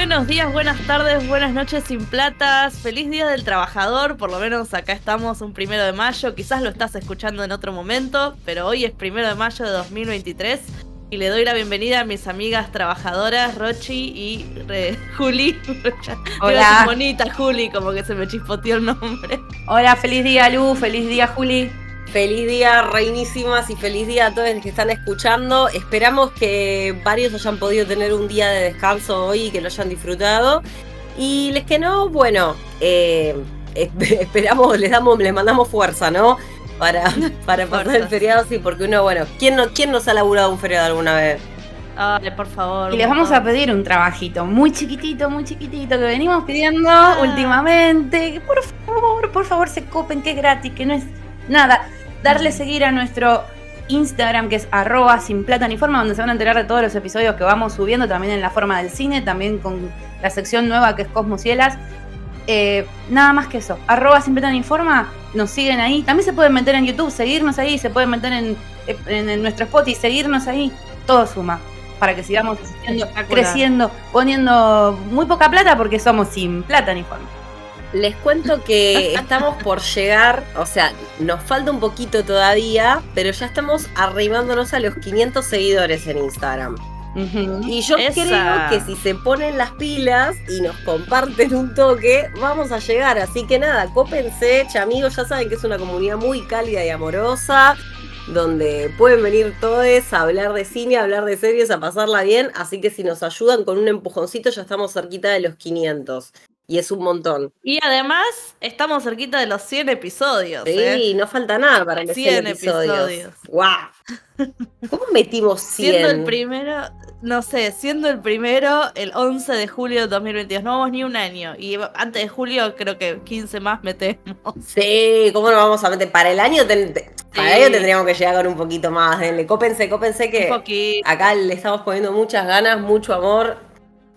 Buenos días, buenas tardes, buenas noches sin platas. Feliz Día del Trabajador. Por lo menos acá estamos un primero de mayo. Quizás lo estás escuchando en otro momento, pero hoy es primero de mayo de 2023. Y le doy la bienvenida a mis amigas trabajadoras, Rochi y Juli. Hola. bonita, Juli, como que se me chispoteó el nombre. Hola, feliz día, Lu. Feliz día, Juli. Feliz día, reinísimas, y feliz día a todos los que están escuchando. Esperamos que varios hayan podido tener un día de descanso hoy y que lo hayan disfrutado. Y les que no, bueno, eh, esperamos, les damos, les mandamos fuerza, ¿no? Para, para pasar el feriado, sí, porque uno, bueno, ¿quién, no, ¿quién nos ha laburado un feriado alguna vez? Dale, por favor. Y les vamos a pedir un trabajito muy chiquitito, muy chiquitito, que venimos pidiendo Ah. últimamente. Por favor, por favor se copen, que es gratis, que no es nada. Darle seguir a nuestro Instagram, que es arroba sin plata ni forma, donde se van a enterar de todos los episodios que vamos subiendo, también en la forma del cine, también con la sección nueva que es Cosmos Cielas. Eh, nada más que eso. Arroba sin plata ni forma, nos siguen ahí. También se pueden meter en YouTube, seguirnos ahí, se pueden meter en, en, en nuestro spot y seguirnos ahí. Todo suma para que sigamos creciendo, creciendo, poniendo muy poca plata porque somos sin plata ni forma. Les cuento que estamos por llegar, o sea, nos falta un poquito todavía, pero ya estamos arribándonos a los 500 seguidores en Instagram. Uh -huh. Y yo Esa. creo que si se ponen las pilas y nos comparten un toque, vamos a llegar. Así que nada, cópense, amigos, ya saben que es una comunidad muy cálida y amorosa donde pueden venir todos a hablar de cine, a hablar de series, a pasarla bien. Así que si nos ayudan con un empujoncito, ya estamos cerquita de los 500. Y es un montón. Y además, estamos cerquita de los 100 episodios. Sí, ¿eh? no falta nada para los 100, 100 episodios. episodios. ¡Wow! ¿Cómo metimos 100? Siendo el primero, no sé, siendo el primero el 11 de julio de 2022. No vamos ni un año. Y antes de julio, creo que 15 más metemos. Sí, ¿cómo no vamos a meter? Para el año, ten, para sí. el año tendríamos que llegar con un poquito más. Denle, cópense, cópense que acá le estamos poniendo muchas ganas, mucho amor.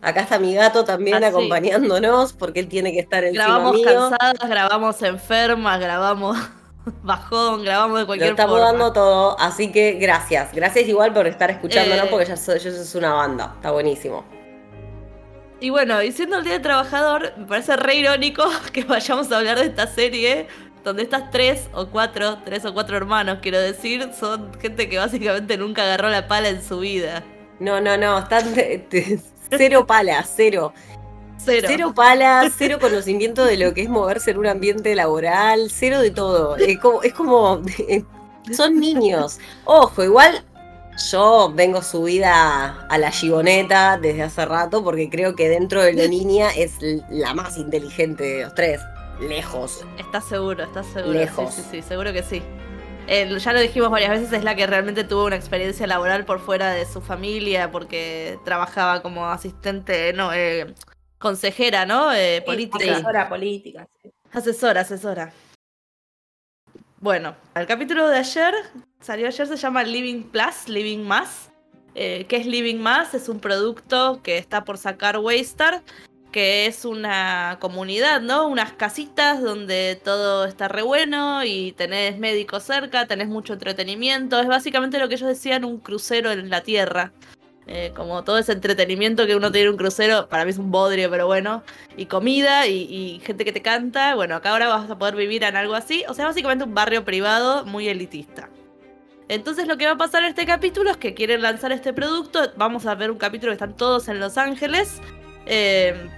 Acá está mi gato también Así. acompañándonos porque él tiene que estar encima Grabamos mío. cansadas, grabamos enfermas, grabamos bajón, grabamos de cualquier Lo estamos forma. dando todo, así que gracias. Gracias igual por estar escuchándonos Eh. porque ya soy, yo es una banda. Está buenísimo. Y bueno, y siendo el Día del Trabajador, me parece re irónico que vayamos a hablar de esta serie donde estas tres o cuatro, tres o cuatro hermanos, quiero decir, son gente que básicamente nunca agarró la pala en su vida. No, no, no, están cero palas, cero. Cero. Cero palas, cero conocimiento de lo que es moverse en un ambiente laboral, cero de todo. Es como, es como son niños. Ojo, igual yo vengo subida a la gigoneta desde hace rato porque creo que dentro de la niña es la más inteligente de los tres. Lejos. ¿Estás seguro? ¿Estás seguro? Lejos. Sí, sí, sí, seguro que sí. Eh, ya lo dijimos varias veces, es la que realmente tuvo una experiencia laboral por fuera de su familia, porque trabajaba como asistente, no, eh, consejera, ¿no? Eh, política. Asesora política. sí. Asesora, asesora. Bueno, el capítulo de ayer, salió ayer, se llama Living Plus, Living Más. Eh, ¿Qué es Living Más? Es un producto que está por sacar Waystar, que es una comunidad, ¿no? Unas casitas donde todo está re bueno y tenés médicos cerca, tenés mucho entretenimiento. Es básicamente lo que ellos decían, un crucero en la tierra. Eh, como todo ese entretenimiento que uno tiene en un crucero, para mí es un bodrio, pero bueno. Y comida y, y gente que te canta. Bueno, acá ahora vas a poder vivir en algo así. O sea, básicamente un barrio privado muy elitista. Entonces lo que va a pasar en este capítulo es que quieren lanzar este producto. Vamos a ver un capítulo que están todos en Los Ángeles. eh,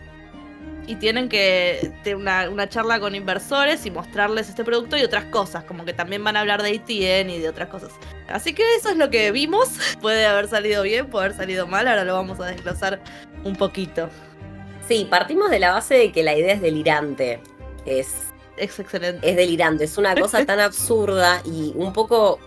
y tienen que tener una, una charla con inversores y mostrarles este producto y otras cosas. Como que también van a hablar de ATN y de otras cosas. Así que eso es lo que vimos. Puede haber salido bien, puede haber salido mal. Ahora lo vamos a desglosar un poquito. Sí, partimos de la base de que la idea es delirante. Es Es excelente. es delirante, es una cosa tan absurda y un poco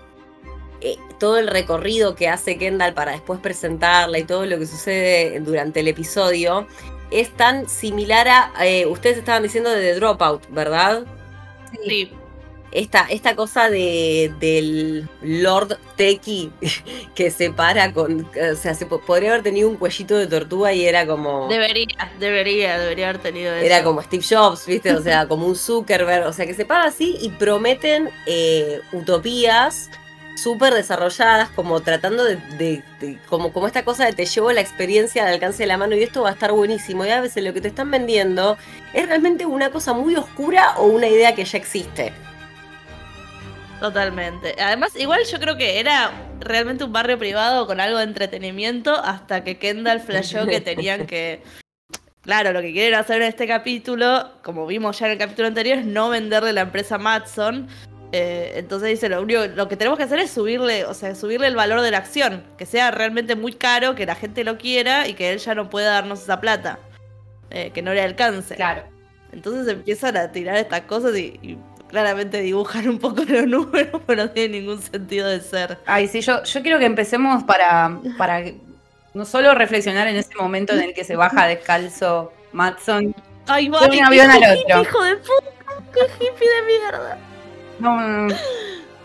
eh, todo el recorrido que hace Kendall para después presentarla y todo lo que sucede durante el episodio es tan similar a, eh, ustedes estaban diciendo de The Dropout, ¿verdad? Sí. Esta, esta cosa de, del Lord Teki que se para con, o sea, se po- podría haber tenido un cuellito de tortuga y era como... Debería, debería, debería haber tenido eso. Era como Steve Jobs, ¿viste? O sea, como un Zuckerberg. O sea, que se para así y prometen eh, utopías súper desarrolladas, como tratando de, como, como esta cosa de te llevo la experiencia al alcance de la mano y esto va a estar buenísimo. Y a veces lo que te están vendiendo es realmente una cosa muy oscura o una idea que ya existe. Totalmente. Además, igual yo creo que era realmente un barrio privado con algo de entretenimiento hasta que Kendall flashó que tenían que... Claro, lo que quieren hacer en este capítulo, como vimos ya en el capítulo anterior, es no venderle la empresa Matson. Eh, entonces dice, lo único, lo que tenemos que hacer es subirle, o sea, subirle el valor de la acción, que sea realmente muy caro, que la gente lo quiera y que él ya no pueda darnos esa plata, eh, que no le alcance. Claro. Entonces empiezan a tirar estas cosas y claramente dibujan un poco los números, pero no tiene ningún sentido de ser. Ay, sí, yo, yo quiero que empecemos para, para no solo reflexionar en ese momento en el que se baja descalzo Matson Ay, va, un avión al otro. Hijo de puta, qué hippie de mierda. No, no,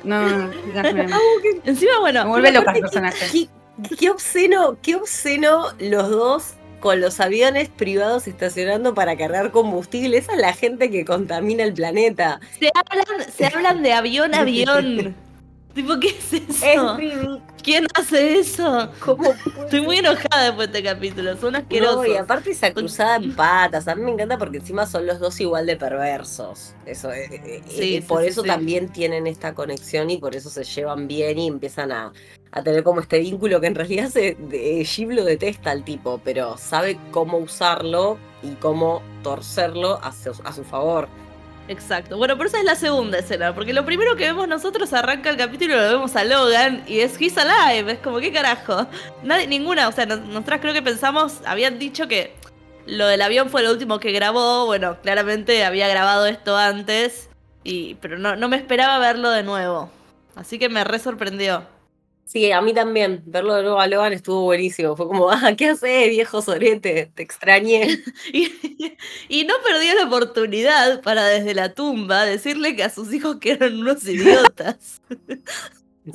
no. no Encima, bueno, me vuelve loca el personaje. Qué, qué obsceno, qué obsceno los dos con los aviones privados estacionando para cargar combustible. Esa es la gente que contamina el planeta. Se hablan, se hablan de avión a avión. tipo, ¿qué es eso? ¿Quién hace eso? ¿Cómo Estoy muy enojada después de este capítulo, son asquerosos. y aparte esa cruzada en patas, a mí me encanta porque encima son los dos igual de perversos. Eso, eh, eh, sí, por eso también tienen esta conexión y por eso se llevan bien y empiezan a, a tener como este vínculo que en realidad se, de, lo detesta al tipo, pero sabe cómo usarlo y cómo torcerlo a su, a su favor. Exacto. Bueno, pero esa es la segunda escena, porque lo primero que vemos nosotros arranca el capítulo y lo vemos a Logan y es He's Alive, es como, ¿qué carajo? Nadie, ninguna, o sea, nosotras creo que pensamos, habían dicho que lo del avión fue lo último que grabó, bueno, claramente había grabado esto antes, y, pero no, no me esperaba verlo de nuevo, así que me re sorprendió. Sí, a mí también. Verlo de nuevo a Logan estuvo buenísimo. Fue como, ah, ¿qué haces, viejo sorete? Te extrañé. y, no perdió la oportunidad para desde la tumba decirle que a sus hijos que eran unos idiotas.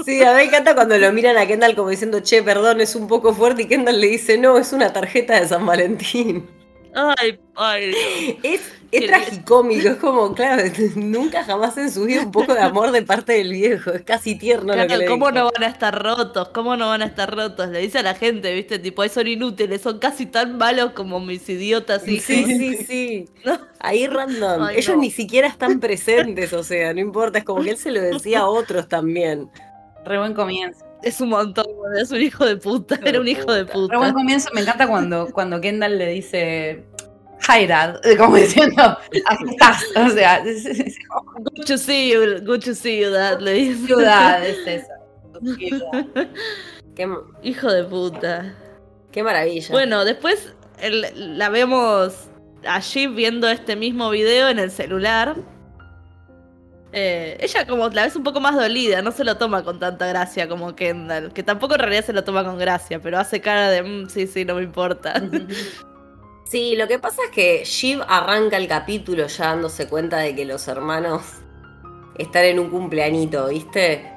Sí, a mí me encanta cuando lo miran a Kendall como diciendo, che, perdón, es un poco fuerte, y Kendall le dice, no, es una tarjeta de San Valentín. Ay, ay. Es, es tragicómico, es como, claro, nunca jamás en su vida un poco de amor de parte del viejo, es casi tierno lo que le ¿Cómo no van a estar rotos? ¿Cómo no van a estar rotos? Le dice a la gente, ¿viste? Tipo, son inútiles, son casi tan malos como mis idiotas hijos. Sí, sí, sí. Ahí random. Ellos ni siquiera están presentes, o sea, no importa, es como que él se lo decía a otros también. Re buen comienzo. Es un montón, es un hijo de puta, era un hijo de puta. Re buen comienzo, me encanta cuando, cuando Kendall le dice Hi Dad, como diciendo, aquí estás, o sea. Good to see you, good to see you, Dad, le dice. Ciudad, es eso. Qué, Hijo de puta. Qué maravilla. Bueno, después la vemos allí viendo este mismo video en el celular. Eh, ella como la ves un poco más dolida, no se lo toma con tanta gracia como Kendall, que tampoco en realidad se lo toma con gracia, pero hace cara de, mm, sí, sí, no me importa. Sí, lo que pasa es que Shiv arranca el capítulo ya dándose cuenta de que los hermanos están en un cumpleañito, ¿viste?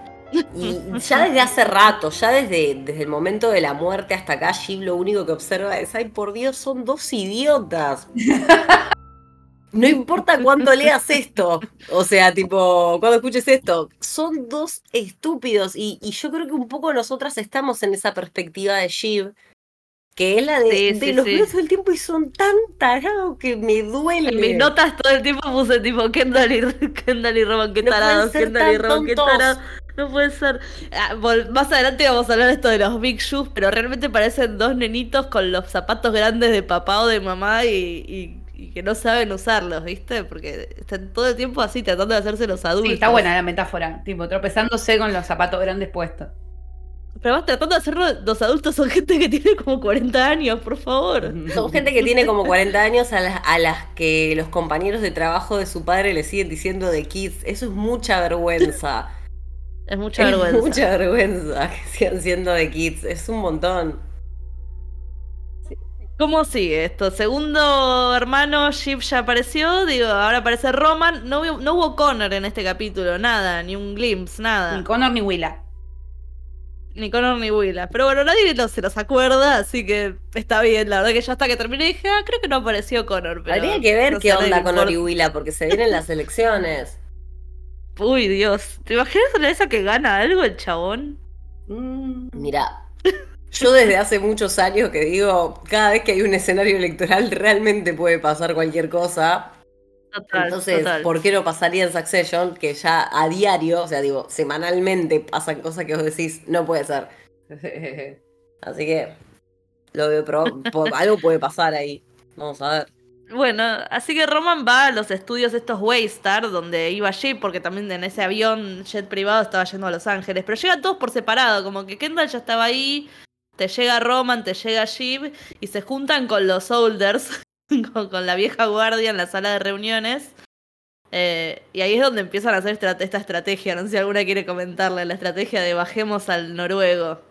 Y ya desde hace rato, ya desde, desde el momento de la muerte hasta acá, Shiv lo único que observa es, ay, por Dios, son dos idiotas. No importa cuánto leas esto, o sea, tipo, cuando escuches esto, son dos estúpidos y, y yo creo que un poco nosotras estamos en esa perspectiva de Shiv que es la de, los sí. todo el tiempo y son tan tarados que me duele. En mis notas todo el tiempo puse tipo Kendall y, Kendall y Roman, qué tarados, Kendall y Roman, qué tarados. No puede ser. Ah, más adelante vamos a hablar de esto de los Big Shoes, pero realmente parecen dos nenitos con los zapatos grandes de papá o de mamá y, y, que no saben usarlos, ¿viste? Porque están todo el tiempo así tratando de hacerse los adultos. Sí, está buena la metáfora, tipo tropezándose con los zapatos grandes puestos. Pero vas tratando de hacerlo, los adultos son gente que tiene como 40 años, por favor. Son gente que tiene como 40 años a las, a las que los compañeros de trabajo de su padre le siguen diciendo de kids. Eso es mucha vergüenza. es mucha vergüenza. mucha vergüenza que sigan siendo de kids. Es un montón. ¿Cómo sigue esto? Segundo hermano, Ship ya apareció. Digo, ahora aparece Roman. No, no hubo Connor en este capítulo, nada, ni un glimpse, nada. Ni Connor ni Willa ni Connor ni Willa. Pero bueno, nadie se los acuerda, así que está bien. La verdad que ya hasta que terminé dije, ah, creo que no apareció Connor. Pero Habría que ver qué onda Connor y Willa, porque se vienen las elecciones. Uy, Dios. ¿Te imaginas una esa que gana algo el chabón? Mm. Mira, yo desde hace muchos años que digo, cada vez que hay un escenario electoral realmente puede pasar cualquier cosa. Entonces, ¿por qué no pasaría en Succession? Que ya a diario, o sea, digo, semanalmente pasan cosas que vos decís, no puede ser. Así que lo veo, pero algo puede pasar ahí. Vamos a ver. Bueno, así que Roman va a los estudios estos Waystar, donde iba Jeep, porque también en ese avión jet privado estaba yendo a Los Ángeles. Pero llegan todos por separado, como que Kendall ya estaba ahí, te llega Roman, te llega Jeep, y se juntan con los Soldiers, con, la vieja guardia en la sala de reuniones. Eh, y ahí es donde empiezan a hacer esta estrategia. No sé si alguna quiere comentarle la estrategia de bajemos al noruego.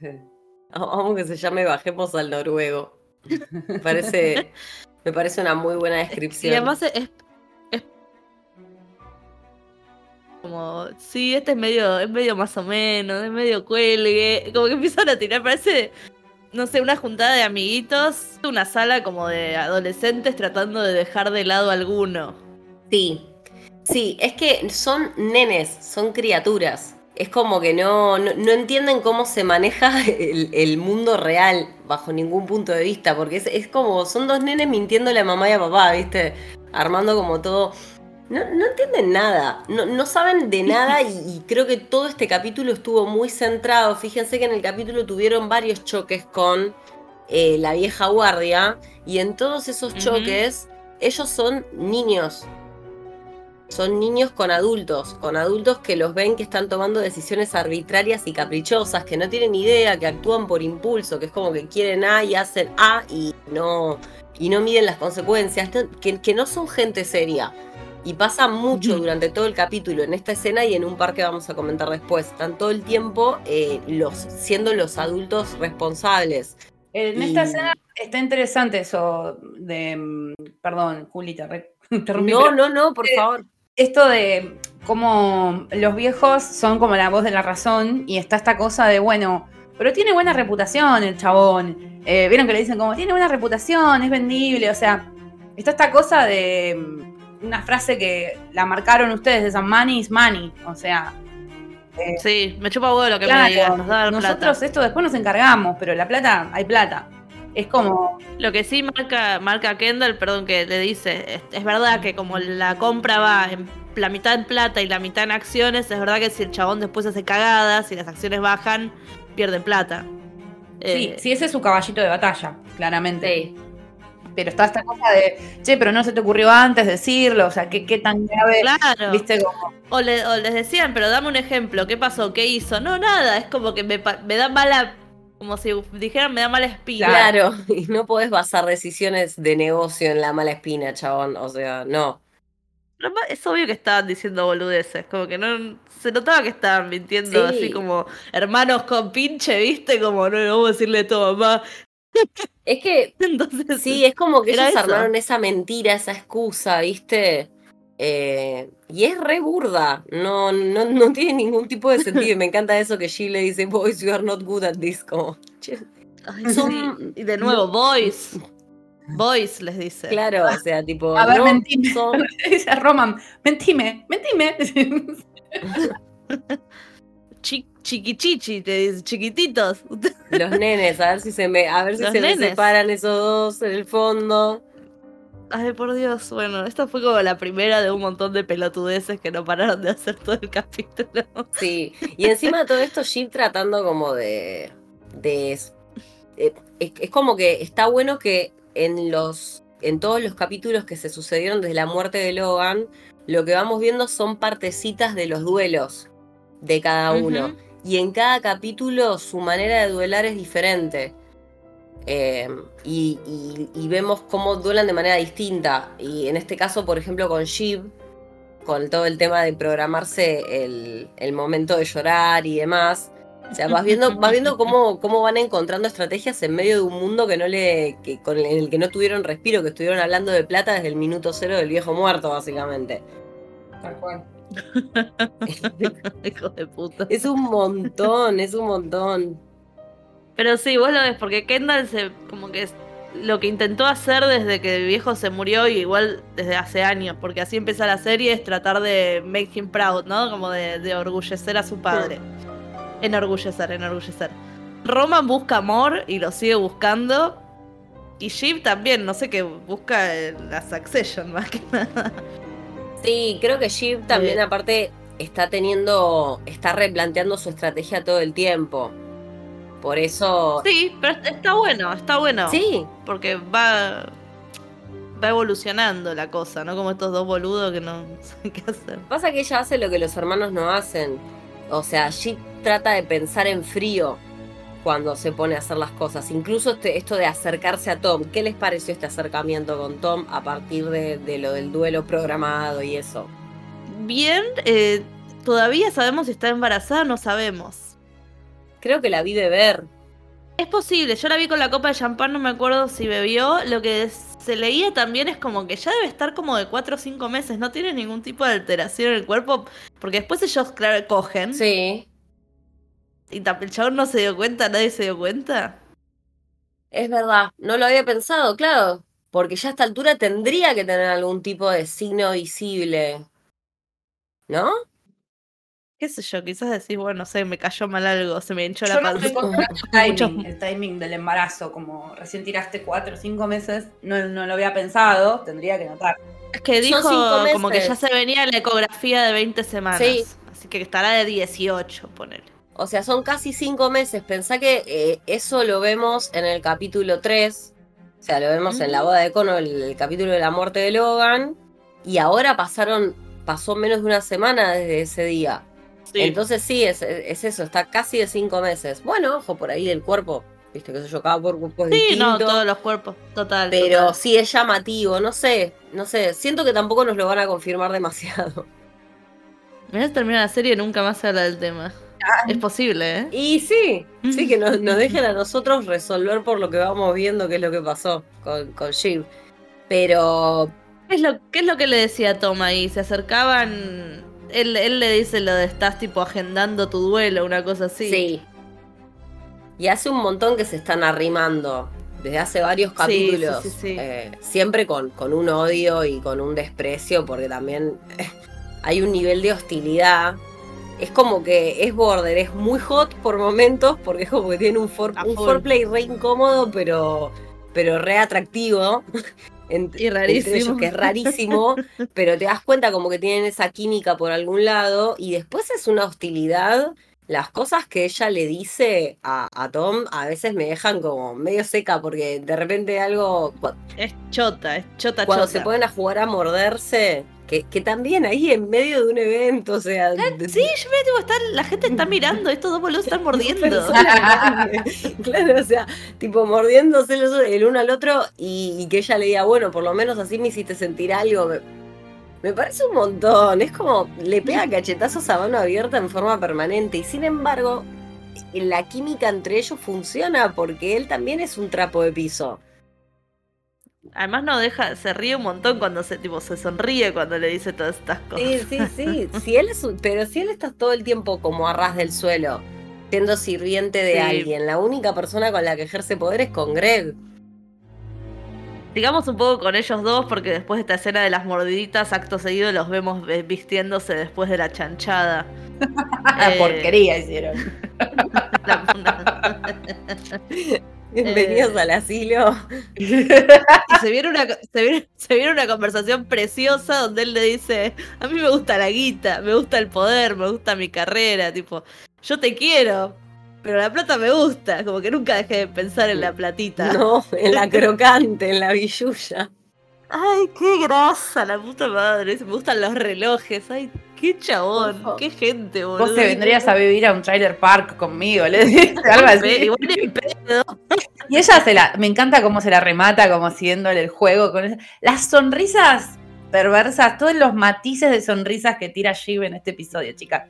Vamos que se llame bajemos al noruego. Me parece, me parece una muy buena descripción. Y además es, como, sí, este es medio, es medio más o menos, es medio cuelgue. Como que empiezan a tirar, parece no sé, una juntada de amiguitos, una sala como de adolescentes tratando de dejar de lado alguno. Sí, sí, es que son nenes, son criaturas. Es como que no, no, entienden cómo se maneja el, mundo real bajo ningún punto de vista, porque es, como, son dos nenes mintiéndole a mamá y a papá, ¿viste? Armando como todo no, no entienden nada, no, no, saben de nada y, creo que todo este capítulo estuvo muy centrado. Fíjense que en el capítulo tuvieron varios choques con eh, la vieja guardia y en todos esos choques ellos son niños. Son niños con adultos, con adultos que los ven que están tomando decisiones arbitrarias y caprichosas, que no tienen idea, que actúan por impulso, que es como que quieren A y hacen A y no, y no miden las consecuencias, que, que no son gente seria y pasa mucho durante todo el capítulo en esta escena y en un par que vamos a comentar después. Están todo el tiempo eh, los, siendo los adultos responsables. En esta escena está interesante eso de. Mm, perdón, Julita, No, no, no, por eh, favor. Esto de cómo los viejos son como la voz de la razón y está esta cosa de, bueno, pero tiene buena reputación el chabón. Eh, vieron que le dicen como, tiene buena reputación, es vendible, o sea, está esta cosa de mm, una frase que la marcaron ustedes, esa money is money, o sea... Eh, sí, me chupa huevo lo que me digas, nos da Nosotros esto después nos encargamos, pero la plata, hay plata. Es como... Lo que sí marca, marca Kendall, perdón, que le dice, es, verdad que como la compra va en la mitad en plata y la mitad en acciones, es verdad que si el chabón después hace cagadas y las acciones bajan, pierden plata. Sí, eh, sí, ese es su caballito de batalla, claramente. Sí pero está esta cosa de, che, pero no se te ocurrió antes decirlo, o sea, qué, qué tan grave. Claro. ¿Viste? O, les decían, pero dame un ejemplo, ¿qué pasó? ¿Qué hizo? No, nada, es como que me, da mala, como si dijeran, me da mala espina. Claro, y no podés basar decisiones de negocio en la mala espina, chabón, o sea, no. Es obvio que estaban diciendo boludeces, como que no se notaba que estaban mintiendo así como hermanos con pinche, ¿viste? Como no, vamos a decirle todo, mamá, es que, Entonces, sí, es como que ellos armaron esa mentira, esa excusa, ¿viste? Eh, y es re burda, no, no, no tiene ningún tipo de sentido. Y me encanta eso que She le dice, boys, you are not good at this. Como, Y de nuevo, boys. Boys les dice. Claro, o sea, tipo. A ver, no, mentime. Dice Roman, mentime, mentime. chiquichichi, te dice, chiquititos. Los nenes, a ver si se me, a ver si se me separan esos dos en el fondo. Ay, por Dios, bueno, esta fue como la primera de un montón de pelotudeces que no pararon de hacer todo el capítulo. Sí, y encima de todo esto, Jeep tratando como de. de eh, es, como que está bueno que en los. en todos los capítulos que se sucedieron desde la muerte de Logan, lo que vamos viendo son partecitas de los duelos de cada uno. Y en cada capítulo su manera de duelar es diferente. Eh, y, vemos cómo duelan de manera distinta. Y en este caso, por ejemplo, con Shiv, con todo el tema de programarse el, momento de llorar y demás. O sea, vas viendo, vas viendo cómo, cómo van encontrando estrategias en medio de un mundo que no le, que, con el que no tuvieron respiro, que estuvieron hablando de plata desde el minuto cero del viejo muerto, básicamente. Tal cual. Hijo de puta. Es un montón, es un montón. Pero sí, vos lo ves, porque Kendall se como que lo que intentó hacer desde que el viejo se murió y igual desde hace años, porque así empieza la serie, es tratar de make him proud, ¿no? Como de, de orgullecer a su padre. Enorgullecer, enorgullecer. Roman busca amor y lo sigue buscando. Y Shiv también, no sé qué, busca la Succession más que nada. Sí, creo que Shiv también eh. aparte está teniendo, está replanteando su estrategia todo el tiempo. Por eso... Sí, pero está bueno, está bueno. Sí. Porque va, va evolucionando la cosa, ¿no? Como estos dos boludos que no saben qué hacer. Pasa que ella hace lo que los hermanos no hacen. O sea, Shiv trata de pensar en frío cuando se pone a hacer las cosas. Incluso este, esto de acercarse a Tom. ¿Qué les pareció este acercamiento con Tom a partir de, lo del duelo programado y eso? Bien, eh, todavía sabemos si está embarazada, no sabemos. Creo que la vi beber. Es posible, yo la vi con la copa de champán, no me acuerdo si bebió. Lo que se leía también es como que ya debe estar como de 4 o 5 meses, no tiene ningún tipo de alteración en el cuerpo, porque después ellos, claro, cogen. Sí. ¿Y el chabón no se dio cuenta? ¿Nadie se dio cuenta? Es verdad, no lo había pensado, claro. Porque ya a esta altura tendría que tener algún tipo de signo visible. ¿No? qué sé yo, quizás decís, bueno, no sé, me cayó mal algo, se me hinchó la panza. el, timing, el timing del embarazo, como recién tiraste cuatro o cinco meses, no, no lo había pensado, tendría que notar. Es que dijo como que ya se venía la ecografía de 20 semanas. Sí. Así que estará de 18, ponele. O sea, son casi cinco meses. Pensá que eh, eso lo vemos en el capítulo 3. O sea, lo vemos en la boda de Cono, el, capítulo de la muerte de Logan. Y ahora pasaron, pasó menos de una semana desde ese día. Entonces sí, es, eso, está casi de cinco meses. Bueno, ojo, por ahí del cuerpo. Viste que se yo, cada cuerpo es sí, no, todos los cuerpos, total. Pero sí es llamativo, no sé, no sé. Siento que tampoco nos lo van a confirmar demasiado. Me a terminar la serie y nunca más se habla del tema. Es posible, ¿eh? Y sí, sí, que nos, dejen a nosotros resolver por lo que vamos viendo qué es lo que pasó con, con Shiv. Pero. ¿Qué es, lo, ¿Qué es lo que le decía Tom ahí? Se acercaban. Él, él le dice lo de estás tipo agendando tu duelo, una cosa así. Sí. Y hace un montón que se están arrimando. Desde hace varios capítulos. Eh, siempre con, con un odio y con un desprecio, porque también hay un nivel de hostilidad es como que es border, es muy hot por momentos, porque es como que tiene un, for, un foreplay re incómodo, pero, pero re atractivo. y rarísimo. que es rarísimo, pero te das cuenta como que tienen esa química por algún lado, y después es una hostilidad. Las cosas que ella le dice a, a Tom a veces me dejan como medio seca porque de repente algo... Es chota, es chota, Cuando se ponen a jugar a morderse, que, también ahí en medio de un evento, o sea. Ah, sí, yo me digo, la gente está mirando, estos dos boludos están mordiendo. claro, o sea, tipo mordiéndose el uno al otro y, que ella le diga, bueno, por lo menos así me hiciste sentir algo. Me, parece un montón. Es como le pega cachetazos a mano abierta en forma permanente. Y sin embargo, la química entre ellos funciona porque él también es un trapo de piso. Además no deja, se ríe un montón cuando se tipo se sonríe cuando le dice todas estas cosas. Sí, sí, sí. si él es, pero si él está todo el tiempo como a ras del suelo, siendo sirviente de alguien, la única persona con la que ejerce poder es con Greg. Digamos un poco con ellos dos, porque después de esta escena de las mordiditas, acto seguido los vemos vistiéndose después de la chanchada. La porquería hicieron. Bienvenidos al asilo. Y se viene, una, se, viene, una conversación preciosa donde él le dice, a mí me gusta la guita, me gusta el poder, me gusta mi carrera, tipo, yo te quiero, pero la plata me gusta, como que nunca dejé de pensar en la platita. No, en la crocante, en la billulla. Ay, qué grasa, la puta madre. Me gustan los relojes. Ay, qué chabón, qué gente, boludo. Vos te vendrías a vivir a un trailer park conmigo, le dices algo así. y ella se la, me encanta cómo se la remata, como siguiéndole el juego con las sonrisas perversas, todos los matices de sonrisas que tira Shiv en este episodio, chica.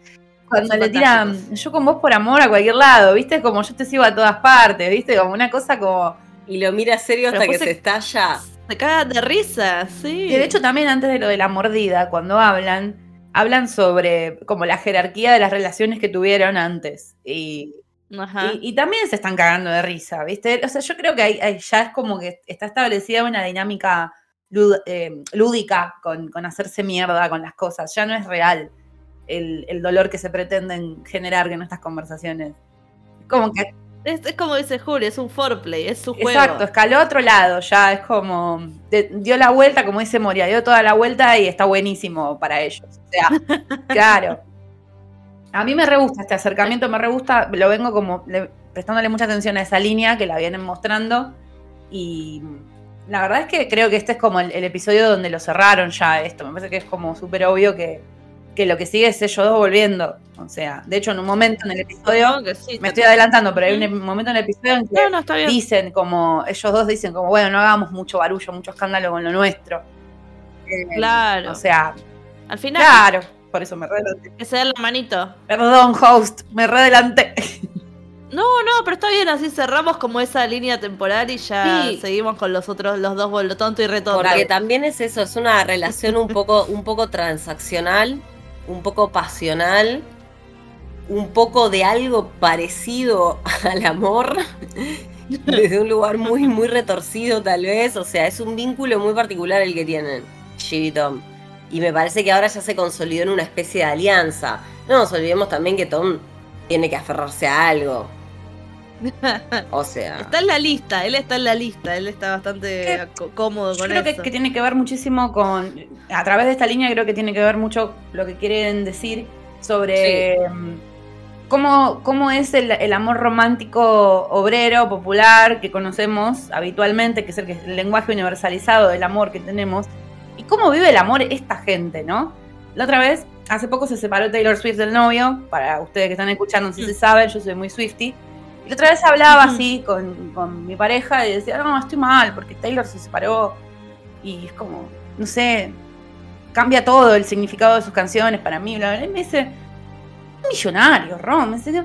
Cuando le tira, yo con vos por amor a cualquier lado, viste, como yo te sigo a todas partes, viste, como una cosa como. Y lo mira serio hasta que se estalla. Se cagan de risa, sí. Y de hecho, también antes de lo de la mordida, cuando hablan, hablan sobre como la jerarquía de las relaciones que tuvieron antes. Y, Y, también se están cagando de risa, ¿viste? O sea, yo creo que ya es como que está establecida una dinámica eh, lúdica con, hacerse mierda con las cosas. Ya no es real el, dolor que se pretenden generar en estas conversaciones. Como que. Es, como dice Julio, es un foreplay, es su juego. Exacto, escaló a otro lado, ya es como. dio la vuelta, como dice Moria, dio toda la vuelta y está buenísimo para ellos. O sea, claro. A mí me re gusta este acercamiento, me re gusta, lo vengo como prestándole mucha atención a esa línea que la vienen mostrando y la verdad es que creo que este es como el, episodio donde lo cerraron ya esto. Me parece que es como súper obvio que, lo que sigue es ellos dos volviendo. O sea, de hecho, en un momento en el episodio, me estoy adelantando, pero hay un momento en el episodio en que dicen como, ellos dos dicen como, bueno, no hagamos mucho barullo, mucho escándalo con lo nuestro. Eh, claro. O sea, al final. Claro, por eso me redelanté. Que se dé la manito. Perdón, host, me redelanté. No, no, pero está bien, así cerramos como esa línea temporal y ya seguimos con los otros, los dos, lo tonto y retonto. Porque también es eso, es una relación un poco, un poco transaccional, un poco pasional, un poco de algo parecido al amor, desde un lugar muy, muy retorcido tal vez. O sea, es un vínculo muy particular el que tienen Shiv y Tom. Y me parece que ahora ya se consolidó en una especie de alianza. No nos olvidemos también que Tom tiene que aferrarse a algo. O sea. Está en la lista, él está en la lista, él está bastante cómodo con eso. Creo que, tiene que ver muchísimo con. A través de esta línea, creo que tiene que ver mucho lo que quieren decir sobre. Mm, cómo, cómo, es el, amor romántico obrero, popular, que conocemos habitualmente, que es el, el lenguaje universalizado del amor que tenemos, y cómo vive el amor esta gente, ¿no? La otra vez, hace poco se separó Taylor Swift del novio, para ustedes que están escuchando, si se saben, yo soy muy Swifty. Y otra vez hablaba así con, mi pareja y decía, no, estoy mal porque Taylor se separó. Y es como, no sé, cambia todo el significado de sus canciones para mí. Bla, Y me dice, millonario, Ron. Me dice,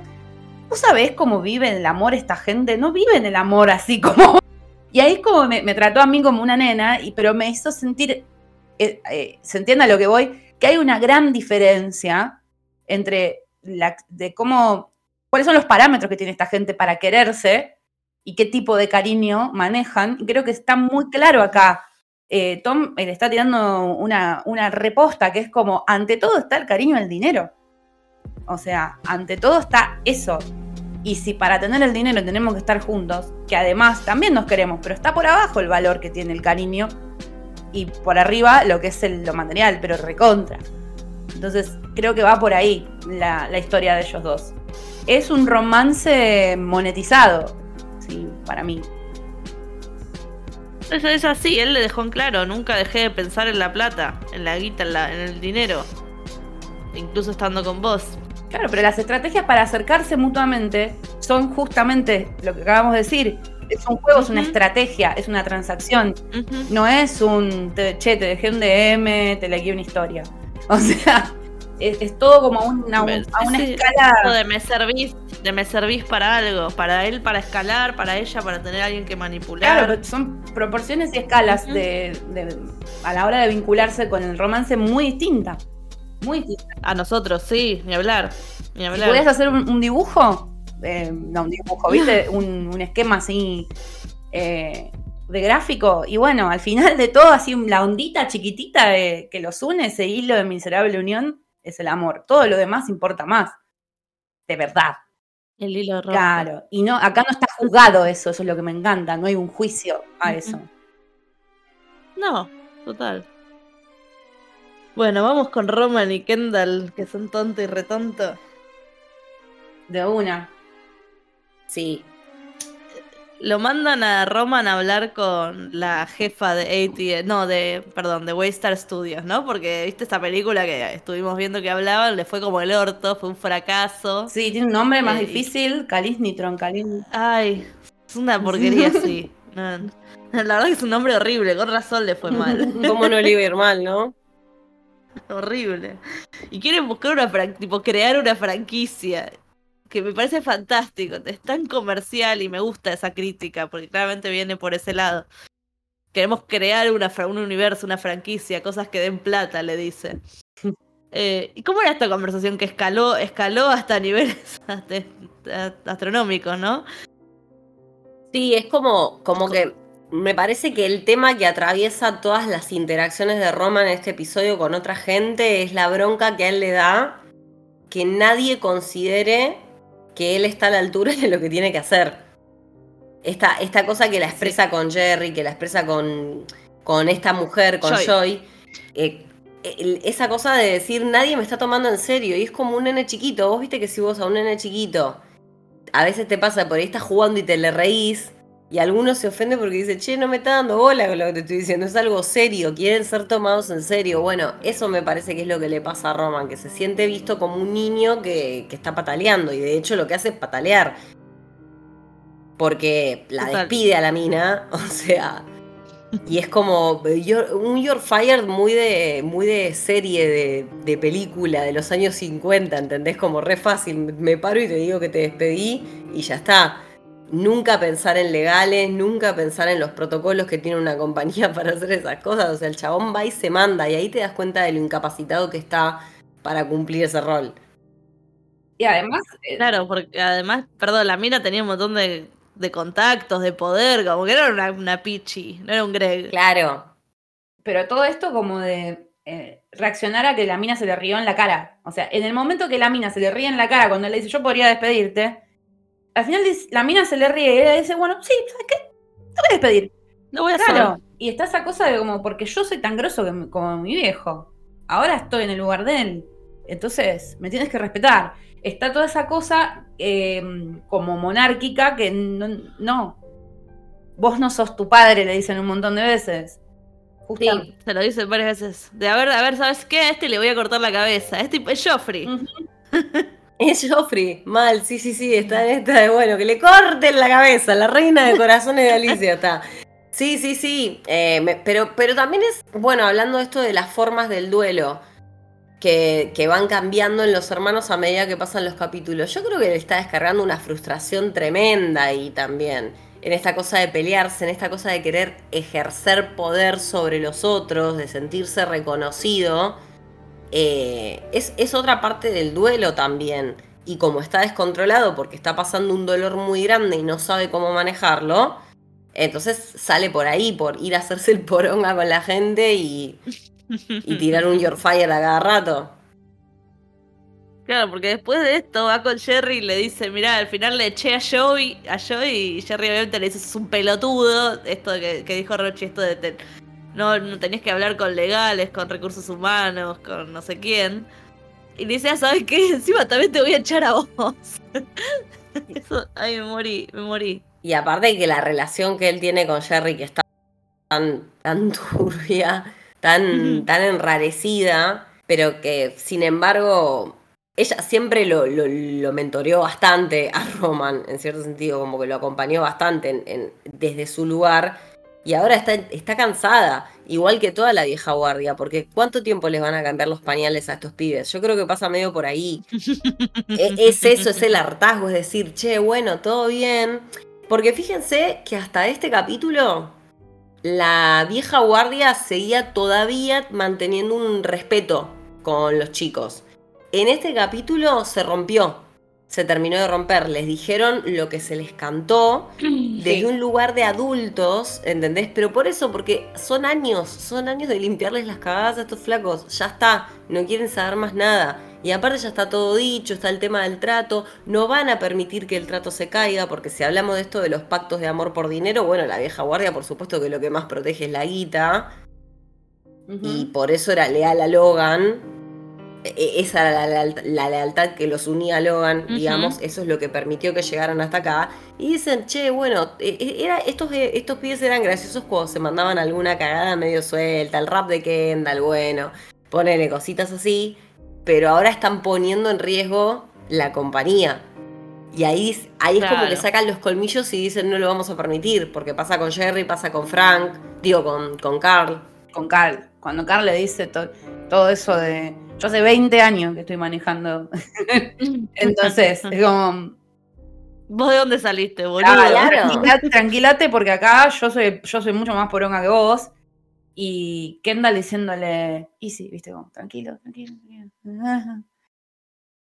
¿vos sabés cómo vive el amor esta gente? No viven el amor así como... Y ahí es como me, trató a mí como una nena, y, pero me hizo sentir, eh, eh, se entienda lo que voy, que hay una gran diferencia entre la, de cómo cuáles son los parámetros que tiene esta gente para quererse y qué tipo de cariño manejan. Creo que está muy claro acá. Eh, Tom le está tirando una, una reposta que es como, ante todo está el cariño el dinero. O sea, ante todo está eso. Y si para tener el dinero tenemos que estar juntos, que además también nos queremos, pero está por abajo el valor que tiene el cariño y por arriba lo que es lo material, pero recontra. Entonces creo que va por ahí la, la historia de ellos dos es un romance monetizado, sí, para mí. Eso es así, él le dejó en claro, nunca dejé de pensar en la plata, en la guita, en, en el dinero, incluso estando con vos. Claro, pero las estrategias para acercarse mutuamente son justamente lo que acabamos de decir. Es un juego, es una estrategia, es una transacción. No es un, che, te dejé un DM, te leí una historia. O sea, es, todo como una, a una escala. De me servís, de me servís para algo, para él para escalar, para ella para tener a alguien que manipular. Claro, son proporciones y escalas de, a la hora de vincularse con el romance muy distintas. Muy distintas. A nosotros, sí, ni hablar. Ni hablar. Si hacer un, dibujo, eh, no, un dibujo, ¿viste? un, esquema así. Eh, de gráfico. Y bueno, al final de todo, así la ondita chiquitita que los une, ese hilo de miserable unión, es el amor. Todo lo demás importa más. De verdad. El hilo rojo. Claro. Y no, acá no está juzgado eso, eso es lo que me encanta. No hay un juicio a eso. No, total. Bueno, vamos con Roman y Kendall, que son tonto y retonto. De una. Sí, lo mandan a Roman a hablar con la jefa de AT, no, de, perdón, de Waystar Studios, ¿no? Porque, viste, esta película que estuvimos viendo que hablaban, le fue como el orto, fue un fracaso. Sí, tiene un nombre más eh, difícil, Calis Nitron, Calis. Ay, es una porquería, sí. la verdad que es un nombre horrible, con razón le fue mal. ¿Cómo no le iba a ir mal, no? Horrible. Y quieren buscar una, tipo, crear una franquicia que me parece fantástico, es tan comercial y me gusta esa crítica, porque claramente viene por ese lado. Queremos crear una, un universo, una franquicia, cosas que den plata, le dice. Eh, ¿Y cómo era esta conversación que escaló, escaló hasta niveles astronómicos, no? Sí, es como, como que me parece que el tema que atraviesa todas las interacciones de Roma en este episodio con otra gente es la bronca que a él le da que nadie considere que él está a la altura de lo que tiene que hacer. Esta, esta cosa que la expresa con Jerry, que la expresa con, con esta mujer, con Joy, eh, esa cosa de decir nadie me está tomando en serio y es como un nene chiquito. Vos viste que si vos a un nene chiquito a veces te pasa por ahí estás jugando y te le reís y algunos se ofende porque dice, che, no me está dando bola con lo que te estoy diciendo, es algo serio, quieren ser tomados en serio. Bueno, eso me parece que es lo que le pasa a Roman, que se siente visto como un niño que, está pataleando y de hecho lo que hace es patalear. Porque la despide a la mina, o sea, y es como un Your Fired muy de, muy de serie de, película de los años 50, ¿entendés? Como re fácil. Me paro y te digo que te despedí y ya está. Nunca pensar en legales, nunca pensar en los protocolos que tiene una compañía para hacer esas cosas. O sea, el chabón va y se manda y ahí te das cuenta de lo incapacitado que está para cumplir ese rol. Y además, eh, claro, porque además, perdón, la mina tenía un montón de de contactos, de poder, como que era una, una Pichi, no era un Greg. Claro. Pero todo esto como de eh, reaccionar a que la mina se le rió en la cara. O sea, en el momento que la mina se le ríe en la cara cuando le dice yo podría despedirte, al final la mina se le ríe y ella dice, bueno, sí, ¿sabes qué? Te voy a despedir. No voy a Claro. Y está esa cosa de como, porque yo soy tan grosso como mi viejo. Ahora estoy en el lugar de él. Entonces, me tienes que respetar está toda esa cosa em, como monárquica que no, Vos no sos tu padre, le dicen un montón de veces. Sí, se lo dicen varias veces. De a ver, a ver, ¿sabes qué? A este le voy a cortar la cabeza. Este es Joffrey. es Joffrey, mal, sí, sí, sí, está en esta de bueno, que le corten la cabeza, la reina de corazones de Alicia está. Sí, sí, sí, eh, pero, pero también es, bueno, hablando de esto de las formas del duelo, que, van cambiando en los hermanos a medida que pasan los capítulos. Yo creo que le está descargando una frustración tremenda ahí también. En esta cosa de pelearse, en esta cosa de querer ejercer poder sobre los otros, de sentirse reconocido. Eh, es, es otra parte del duelo también. Y como está descontrolado porque está pasando un dolor muy grande y no sabe cómo manejarlo, entonces sale por ahí, por ir a hacerse el poronga con la gente y, y tirar un Your Fire a cada rato. Claro, porque después de esto va con Jerry y le dice, mira, al final le eché a Joey, a Joey y Jerry obviamente le dice, es un pelotudo, esto que, dijo Rochi, esto de no, no tenías que hablar con legales, con recursos humanos, con no sé quién. Y le dice, ah, ¿sabes qué? Encima también te voy a echar a vos. Eso, ay, me morí, me morí. Y aparte que la relación que él tiene con Jerry, que está tan, tan turbia, tan, tan enrarecida, pero que sin embargo ella siempre lo, lo, mentoreó bastante a Roman, en cierto sentido, como que lo acompañó bastante desde su lugar. Y ahora está, está cansada, igual que toda la vieja guardia, porque ¿cuánto tiempo les van a cambiar los pañales a estos pibes? Yo creo que pasa medio por ahí. E, es eso, es el hartazgo, es decir, che, bueno, todo bien. Porque fíjense que hasta este capítulo la vieja guardia seguía todavía manteniendo un respeto con los chicos. En este capítulo se rompió, se terminó de romper, les dijeron lo que se les cantó desde un lugar de adultos, ¿entendés? Pero por eso, porque son años, son años de limpiarles las cagadas a estos flacos, ya está, no quieren saber más nada. Y aparte ya está todo dicho, está el tema del trato, no van a permitir que el trato se caiga, porque si hablamos de esto de los pactos de amor por dinero, bueno, la vieja guardia por supuesto que lo que más protege es la guita. Y por eso era leal a Logan. E, e, esa era la, lealtad que los unía a Logan, digamos, eso es lo que permitió que llegaran hasta acá. Y dicen, che, bueno, e, era, estos, estos pibes eran graciosos cuando se mandaban alguna cagada medio suelta, el rap de Kendall, bueno, ponele cositas así pero ahora están poniendo en riesgo la compañía. Y ahí, ahí es como que sacan los colmillos y dicen no lo vamos a permitir, porque pasa con Jerry, pasa con Frank, digo, con, con Carl. Con Carl, cuando Carl le dice todo eso de, yo hace 20 años que estoy manejando. Entonces, es como... ¿Vos de dónde saliste, boludo? Tranquilate, porque acá yo soy, yo soy mucho más poronga que vos. y Kendall diciéndole, easy, viste, como, tranquilo, tranquilo, tranquilo.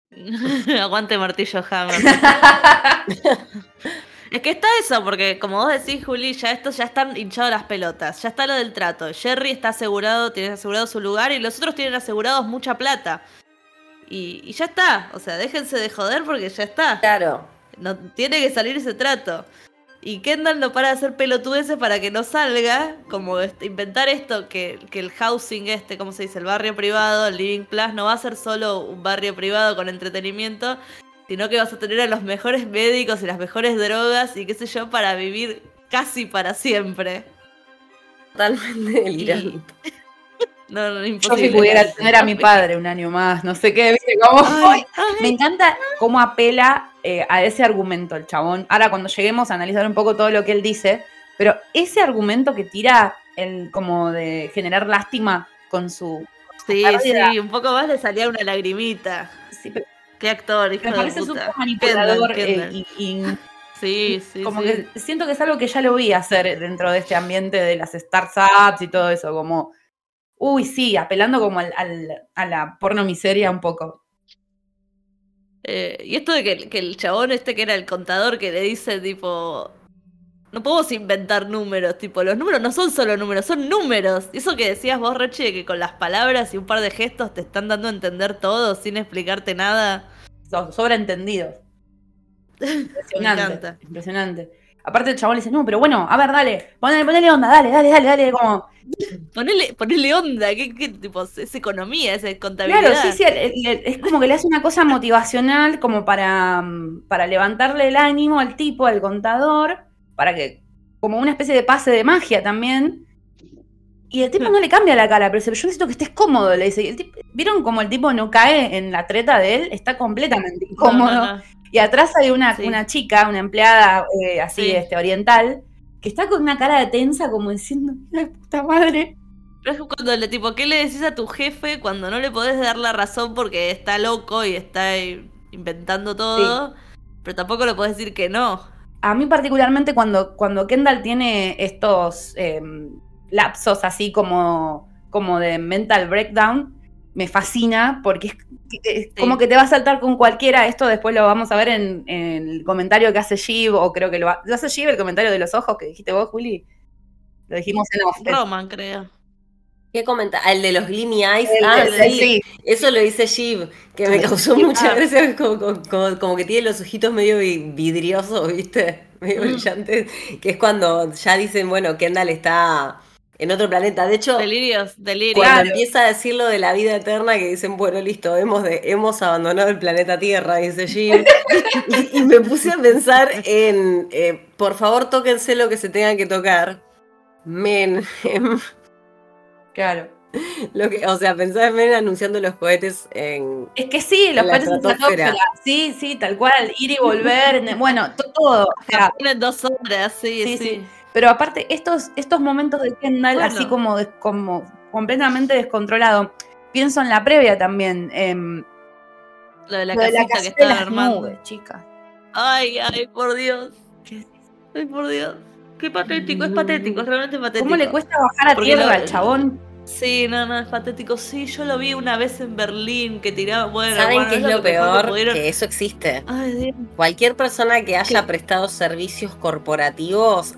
Aguante martillo Hammer. es que está eso, porque como vos decís, Juli, ya estos ya están hinchados las pelotas. Ya está lo del trato. Jerry está asegurado, tiene asegurado su lugar y los otros tienen asegurados mucha plata. Y, y ya está. O sea, déjense de joder porque ya está. Claro. No tiene que salir ese trato. Y Kendall no para de hacer pelotudeces para que no salga, como inventar esto, que, que, el housing este, ¿cómo se dice? El barrio privado, el Living Plus, no va a ser solo un barrio privado con entretenimiento, sino que vas a tener a los mejores médicos y las mejores drogas y qué sé yo, para vivir casi para siempre. Totalmente delirante. No, no, imposible. Yo si pudiera tener a mi padre un año más, no sé qué, ¿viste? ¿Cómo? Me encanta cómo apela eh, a ese argumento el chabón. Ahora cuando lleguemos a analizar un poco todo lo que él dice, pero ese argumento que tira el, como de generar lástima con su... Sí, sí, un poco más le salía una lagrimita. Sí, pero, Qué actor, hijo me parece súper manipulador eh, y, Sí, sí. Como que siento que es algo que ya lo vi hacer dentro de este ambiente de las startups y todo eso, como Uy, sí, apelando como al, a la porno miseria un poco. Eh, y esto de que, el chabón este que era el contador que le dice tipo... No podemos inventar números, tipo, los números no son solo números, son números. Eso que decías vos, Reche, que con las palabras y un par de gestos te están dando a entender todo sin explicarte nada. Sobreentendidos. Impresionante. impresionante. Aparte el chabón le dice, no, pero bueno, a ver, dale, ponele, ponele onda, dale, dale, dale, dale, como... Ponele, ponele onda, ¿qué, qué tipo? Es economía, es contabilidad. Claro, sí, sí, es como que le hace una cosa motivacional como para, para levantarle el ánimo al tipo, al contador, para que, como una especie de pase de magia también. Y el tipo no le cambia la cara, pero dice, yo necesito que estés cómodo, le dice. ¿Vieron como el tipo no cae en la treta de él? Está completamente incómodo. Y atrás hay una, una chica, una empleada eh, así, este, oriental, que está con una cara de tensa como diciendo, ¡ay, puta madre! Pero es cuando le tipo, ¿qué le decís a tu jefe cuando no le podés dar la razón porque está loco y está inventando todo? Pero tampoco le podés decir que no. A mí particularmente cuando, cuando Kendall tiene estos em, lapsos así como, como de mental breakdown, me fascina porque es, como que te va a saltar con cualquiera. Esto después lo vamos a ver en, el comentario que hace Shiv, o creo que lo, hace Shiv el comentario de los ojos que dijiste vos, Juli. Lo dijimos en off. Roman, creo. ¿Qué comenta? Ah, el de los Glimy Eyes. ah, sí. Eso lo dice Shiv, que me causó mucha gracia, como, que tiene los ojitos medio vidriosos, ¿viste? Medio mm. brillantes. Que es cuando ya dicen, bueno, Kendall está en otro planeta. De hecho, delirios, delirios. Cuando empieza a decir lo de la vida eterna, que dicen, bueno, listo, hemos, de, hemos abandonado el planeta Tierra, dice Jim. y, me puse a pensar en, eh, por favor, tóquense lo que se tenga que tocar. Men. Claro. Lo que, o sea, pensaba en anunciando los cohetes en. Es que sí, los cohetes en la Sí, sí, tal cual. Ir y volver. bueno, todo. O sea, dos horas, sí. sí. Pero aparte, estos, estos momentos de Kendall, así como, como completamente descontrolado, pienso en la previa también. Em, lo de la casita que estaba armando. chica. Ay, ay, por Dios. Ay, por Dios. Qué patético, es patético, es realmente patético. ¿Cómo le cuesta bajar a tierra al chabón? Sí, no, no, es patético. Sí, yo lo vi una vez en Berlín que tiraba. Bueno, ¿Saben qué es lo peor? Que, eso existe. Ay, Dios. Cualquier persona que haya prestado servicios corporativos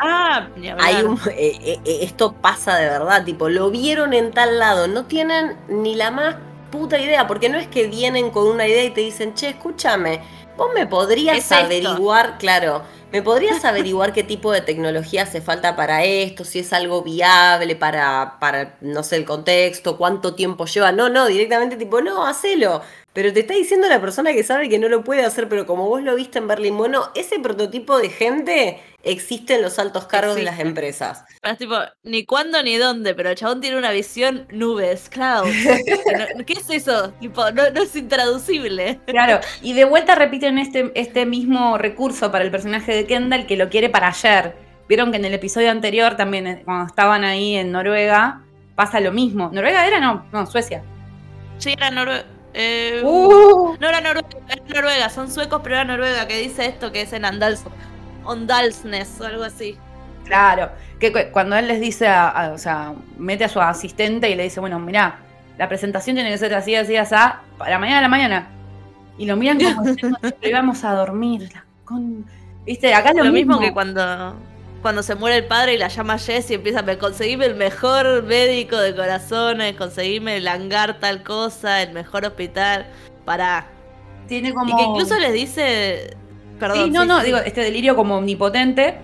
Ah, hay un, eh, eh, eh, esto pasa de verdad, tipo, lo vieron en tal lado, no tienen ni la más puta idea, porque no es que vienen con una idea y te dicen, che, escúchame, vos me podrías averiguar, claro, me podrías averiguar qué tipo de tecnología hace falta para esto, si es algo viable para, para, no sé, el contexto, cuánto tiempo lleva, no, no, directamente tipo, no, hacelo. Pero te está diciendo la persona que sabe que no lo puede hacer, pero como vos lo viste en Berlín, bueno, ese prototipo de gente existe en los altos cargos de las empresas. Es tipo, ni cuándo ni dónde, pero el chabón tiene una visión nubes, cloud. ¿Qué es eso? Tipo, no, es intraducible. Claro, y de vuelta repiten este, este mismo recurso para el personaje de Kendall que lo quiere para ayer. Vieron que en el episodio anterior también, eh, cuando estaban ahí en Noruega, pasa lo mismo. ¿Noruega era? No, no, Suecia. Sí, era Noruega. Eh, uh. No era Noruega, era Noruega, son suecos, pero era Noruega, que dice esto que es en Andalso. Ondalsnes o algo así. Claro, que cuando él les dice, o sea, mete a su asistente y le dice, bueno, mira, la presentación tiene que ser así, así, así, para mañana a la mañana. Y lo miran como diciendo, íbamos a dormir. Con... Viste, acá lo, lo mismo. que cuando, cuando se muere el padre y la llama Jess y empieza a conseguirme el mejor médico de corazones, conseguirme el hangar tal cosa, el mejor hospital, para... Tiene como... Y que incluso les dice... Perdón. Sí, no, no, digo, este delirio como omnipotente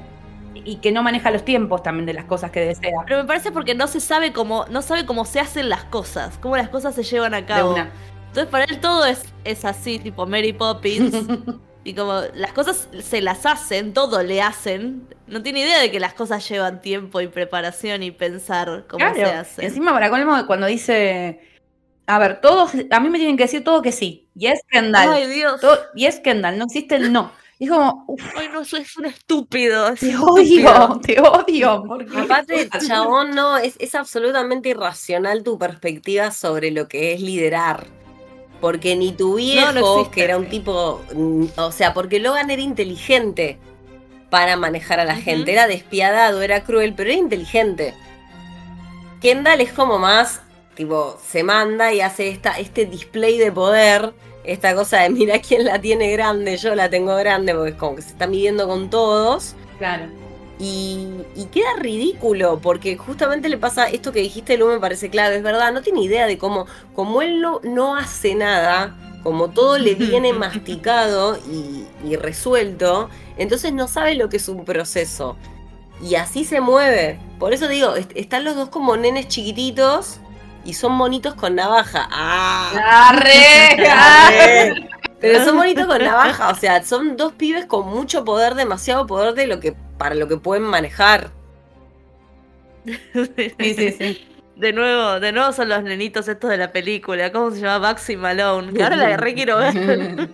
y que no maneja los tiempos también de las cosas que desea. Pero me parece porque no se sabe cómo, no sabe cómo se hacen las cosas, cómo las cosas se llevan a cabo. Entonces para él todo es, es así, tipo Mary Poppins. y como las cosas se las hacen, todo le hacen. No tiene idea de que las cosas llevan tiempo y preparación y pensar cómo se hacen. Encima para colmo cuando dice a ver, todos, a mí me tienen que decir todo que sí. Y es Kendall. Ay, Dios. y es Kendall, no existe el no. Y es como, Ay, no, es un estúpido. te odio, te odio. Aparte, chabón, no, es, es absolutamente irracional tu perspectiva sobre lo que es liderar. Porque ni tu viejo, que era un tipo. Mm, o sea, porque Logan era inteligente para manejar a la gente. Era despiadado, era cruel, pero era inteligente. Kendall es como más. Tipo, se manda y hace esta, este display de poder esta cosa de mira quién la tiene grande, yo la tengo grande, porque es como que se está midiendo con todos. Claro. Y, queda ridículo, porque justamente le pasa esto que dijiste, Lu, me parece clave, es verdad, no tiene idea de cómo, como él no, no hace nada, como todo le viene masticado y, y resuelto, entonces no sabe lo que es un proceso. Y así se mueve. Por eso digo, están los dos como nenes chiquititos y son monitos con navaja. ¡Ah! ¡Arre! Pero son monitos con navaja, o sea, son dos pibes con mucho poder, demasiado poder de lo que para lo que pueden manejar. Sí, sí, sí. De nuevo, de nuevo son los nenitos estos de la película. ¿Cómo se llama? Baxi Malone. Que ahora la re quiero ver.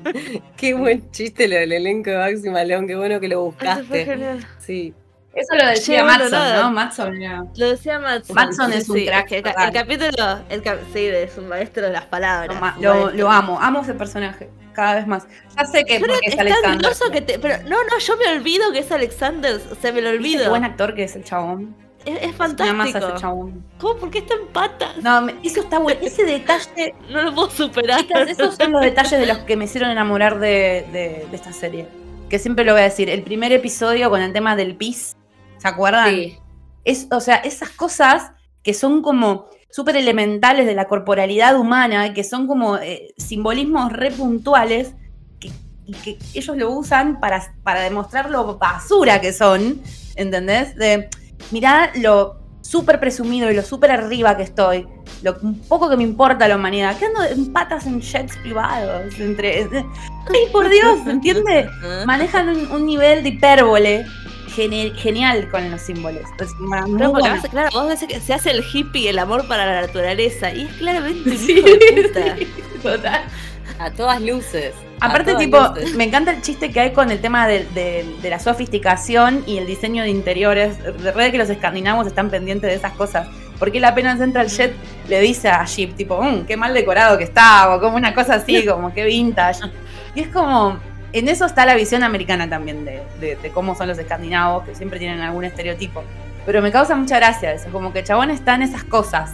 qué buen chiste lo del elenco de Baxi Malone. Qué bueno que lo buscaste. Fue genial. Sí. Eso lo decía Matson, ¿no? Matson Lo decía Matson. Matson es un crack. El, capítulo, el, sí, es un maestro de las palabras. lo, amo, amo ese personaje. Cada vez más. Ya sé que porque es, Alexander. Que te, pero no, no, yo me olvido que es Alexander. O sea, me lo olvido. Qué buen actor que es el chabón. Es, fantástico. Ese chabón. ¿Cómo? ¿Por qué está en patas? No, eso está bueno. Ese detalle. no lo puedo superar. esos son los detalles de los que me hicieron enamorar de, de, de esta serie. Que siempre lo voy a decir. El primer episodio con el tema del pis ¿Se acuerdan? Sí. Es, o sea, esas cosas que son como súper elementales de la corporalidad humana, que son como eh, simbolismos re puntuales, que, y que ellos lo usan para, para demostrar lo basura que son, ¿entendés? De, mirá lo súper presumido y lo súper arriba que estoy, lo poco que me importa la humanidad, que ando en patas en jets privados, entre... ¡Ay, por Dios! ¿Entiendes? Manejan un, un nivel de hipérbole genial con los símbolos. claro, vos decís que se hace el hippie, el amor para la naturaleza, y es claramente un hijo de puta. total. A todas luces. Aparte, tipo, me encanta el chiste que hay con el tema de, la sofisticación y el diseño de interiores. De verdad que los escandinavos están pendientes de esas cosas. Porque él apenas entra al jet, le dice a Jeep, tipo, mmm, qué mal decorado que está, o como una cosa así, como qué vintage. Y es como, en eso está la visión americana también de, cómo son los escandinavos, que siempre tienen algún estereotipo. Pero me causa mucha gracia eso, como que chabón está en esas cosas.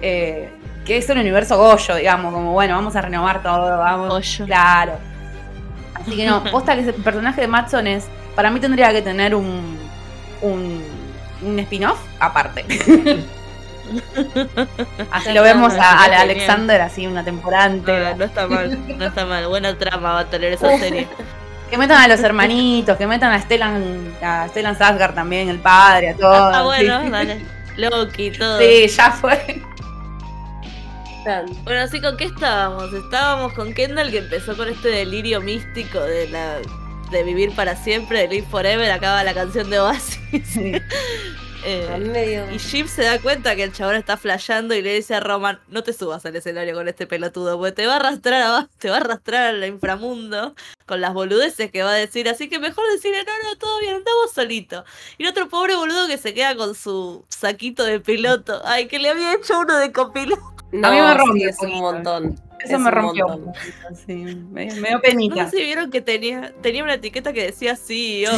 Eh, que es el universo Goyo, digamos, como bueno, vamos a renovar todo, vamos. Goyo. Claro. Así que no, posta que ese personaje de Matson es. Para mí tendría que tener un. un, un spin-off aparte. Así lo vemos a, Alexander así una temporada. No, está mal, no está mal. Buena trama va a tener esa serie. Que metan a los hermanitos, que metan a Stellan, a Stellan Sasgard también, el padre, a todos. Ah, bueno, dale. Loki, todo. Sí, ya fue. Bueno, así con qué estábamos? Estábamos con Kendall que empezó con este delirio místico de la de vivir para siempre, de Live Forever, acaba la canción de Oasis. Eh, y Jim se da cuenta que el chabón está flasheando y le dice a Roman, no te subas al escenario con este pelotudo, porque te va a arrastrar a, te va a arrastrar al inframundo con las boludeces que va a decir, así que mejor decirle, no, no, todo bien, andamos solito. Y el otro pobre boludo que se queda con su saquito de piloto, ay, que le había hecho uno de copiloto. a mí me rompió un montón. Eso me rompió. Sí, me, dio penita. No sé si vieron que tenía, tenía una etiqueta que decía CEO.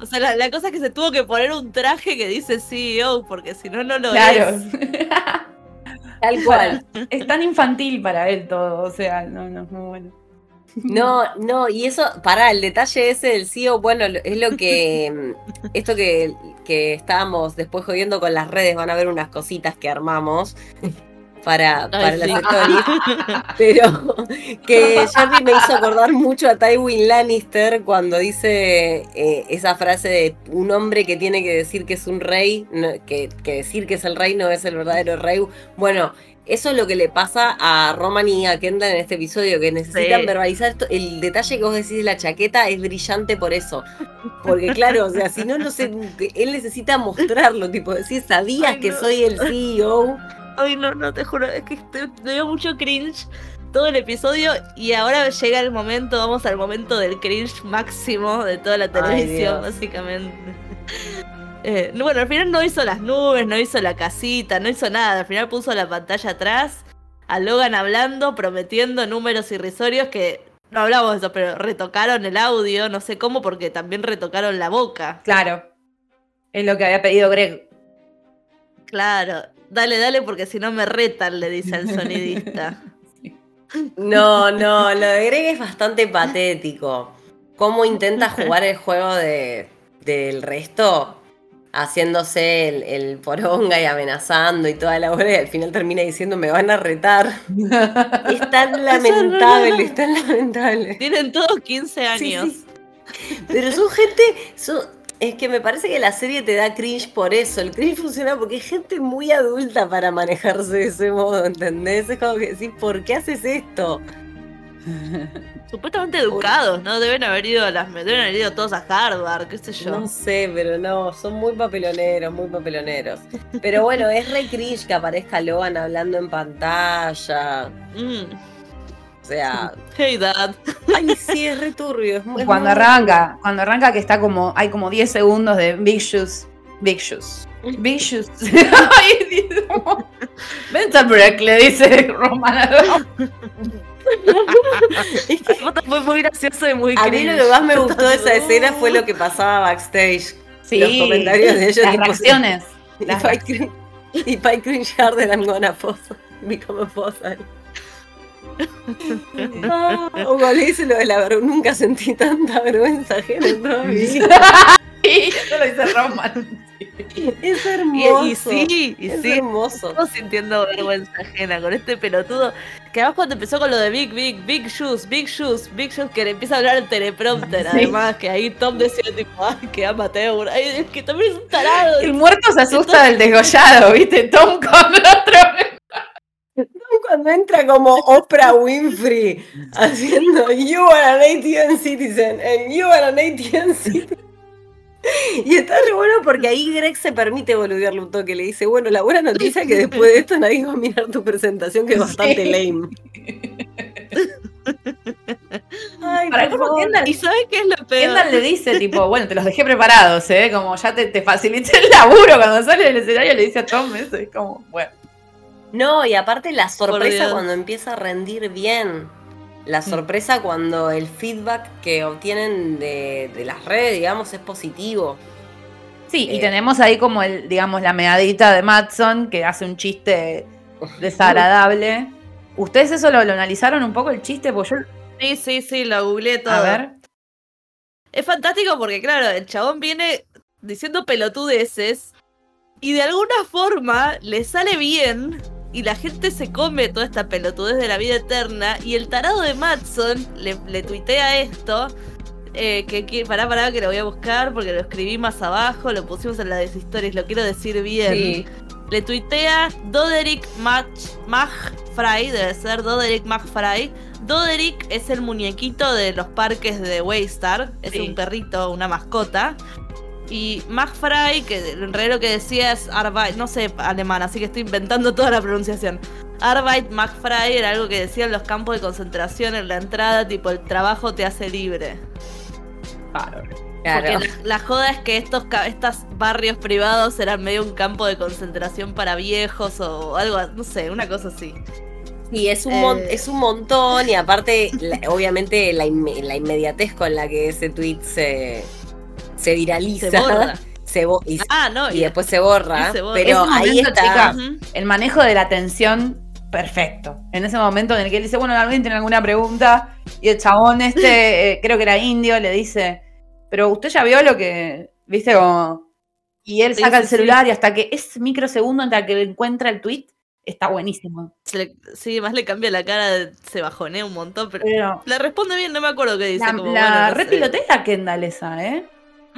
O sea, la, cosa es que se tuvo que poner un traje que dice CEO, porque si no, no lo claro. Tal cual. Es tan infantil para él todo, o sea, no, no, no, bueno. No, no, y eso, para el detalle ese del CEO, bueno, es lo que, esto que, que estábamos después jodiendo con las redes, van a ver unas cositas que armamos para, para las stories. Pero que Jerry me hizo acordar mucho a Tywin Lannister cuando dice eh, esa frase de un hombre que tiene que decir que es un rey, que, decir que es el rey no es el verdadero rey. Bueno, eso es lo que le pasa a Roman y a Kendall en este episodio, que necesitan verbalizar esto. El detalle que vos decís de la chaqueta es brillante por eso. Porque claro, o sea, si no, no sé, él necesita mostrarlo, tipo decir, sabías que soy el CEO. Ay, no, no, te juro, es que me dio mucho cringe todo el episodio y ahora llega el momento, vamos al momento del cringe máximo de toda la televisión, básicamente. Eh, bueno, al final no hizo las nubes, no hizo la casita, no hizo nada. Al final puso la pantalla atrás, a Logan hablando, prometiendo números irrisorios que no hablamos de eso, pero retocaron el audio, no sé cómo, porque también retocaron la boca. Claro. Es lo que había pedido Greg. Claro. Dale, dale, porque si no me retan, le dice al sonidista. No, no, lo de Greg es bastante patético. Cómo intenta jugar el juego de, del resto, haciéndose el, poronga y amenazando y toda la hora, y al final termina diciendo me van a retar. es tan lamentable, es tan lamentable. Tienen todos 15 años. Pero son gente, son, es que me parece que la serie te da cringe por eso. El cringe funciona porque hay gente muy adulta para manejarse de ese modo, ¿entendés? Es como que decir, ¿por qué haces esto? Supuestamente educados, ¿no? Deben haber ido a las deben haber ido todos a Harvard, qué sé yo. No sé, pero no, son muy papeloneros, muy papeloneros. Pero bueno, es re cringe que aparezca Logan hablando en pantalla. Mm. O sea. Hey dad. Ay, sí, es turbio. cuando arranca, cuando arranca que está como. Hay como 10 segundos de Big Shoes. Big Shoes. Big Shoes. Mental break, le dice Roman. fue muy gracioso y muy A mí lo que más me gustó de esa escena fue lo que pasaba backstage. Sí, los comentarios de ellos. Las reacciones. Y Pike Cringe Harder, I'm gonna pose. Become a pose. Ah, o cuando dice lo de la vergüenza, nunca sentí tanta vergüenza ajena en toda mi vida. Sí, eso lo dice Roman. Es hermoso. Y, sí, y es sí. hermoso. Estamos sintiendo vergüenza ajena con este pelotudo. Que además cuando empezó con lo de Big, Big, Big Shoes, Big Shoes, Big Shoes, que le empieza a hablar el teleprompter, además, que ahí Tom decía tipo, ay, que amateur. Ay, es que también es un tarado. El muerto se asusta del desgollado, ¿viste? Tom con otro cuando entra como Oprah Winfrey haciendo You are an ATN citizen and you are an ATN citizen. Y está re bueno porque ahí Greg se permite boludearle un toque. Le dice, bueno, la buena noticia es que después de esto nadie va a mirar tu presentación, que es bastante lame. Ay, Para ¿Y sabes qué es lo peor? Kendall le dice, tipo, bueno, te los dejé preparados, ¿eh? Como ya te, te facilité el laburo cuando sale del escenario, le dice a Tom eso, es como, bueno. No, y aparte la sorpresa cuando empieza a rendir bien. La mm. sorpresa cuando el feedback que obtienen de, las redes, digamos, es positivo. Sí, y eh, tenemos ahí como el, digamos, la medadita de Matson que hace un chiste desagradable. ¿Ustedes eso lo, analizaron un poco el chiste? Pues yo... Sí, sí, sí, lo googleé todo. A ver. Es fantástico porque, claro, el chabón viene diciendo pelotudeces y de alguna forma le sale bien y la gente se come toda esta pelotudez de la vida eterna. Y el tarado de Matson le, le tuitea esto. Eh, que, que, pará, pará, que lo voy a buscar porque lo escribí más abajo, lo pusimos en las historias, lo quiero decir bien. Le tuitea Doderick McFry, debe ser Doderick McFry. Doderick es el muñequito de los parques de Waystar, es un perrito, una mascota. Y McFry, que en realidad lo que decía es Arbeit, no sé alemán, así que estoy inventando toda la pronunciación. Arbeit McFry era algo que decían los campos de concentración en la entrada, tipo el trabajo te hace libre. Claro. Porque la, joda es que estos, estos barrios privados eran medio un campo de concentración para viejos o algo, no sé, una cosa así. Y es un, eh. es un montón y aparte, obviamente, la, la inmediatez con la que ese tweet se, se viraliza. Se borra. Se bo- y, Ah, no. y después se borra. y se borra. Pero ahí momento, está. chica. El manejo de la tensión, perfecto. En ese momento en el que él dice, bueno, ¿alguien tiene alguna pregunta? Y el chabón este, eh, creo que era indio, le dice, pero usted ya vio lo que, viste, como... Y él Sí, saca el sí. celular y hasta que es microsegundo hasta que encuentra el tweet, está buenísimo. Le- sí, más le cambia la cara, se bajonea un montón, pero. Pero Le responde bien, no me acuerdo qué dice. la, como, la bueno, no sé. repilotea Kendall esa, ¿eh?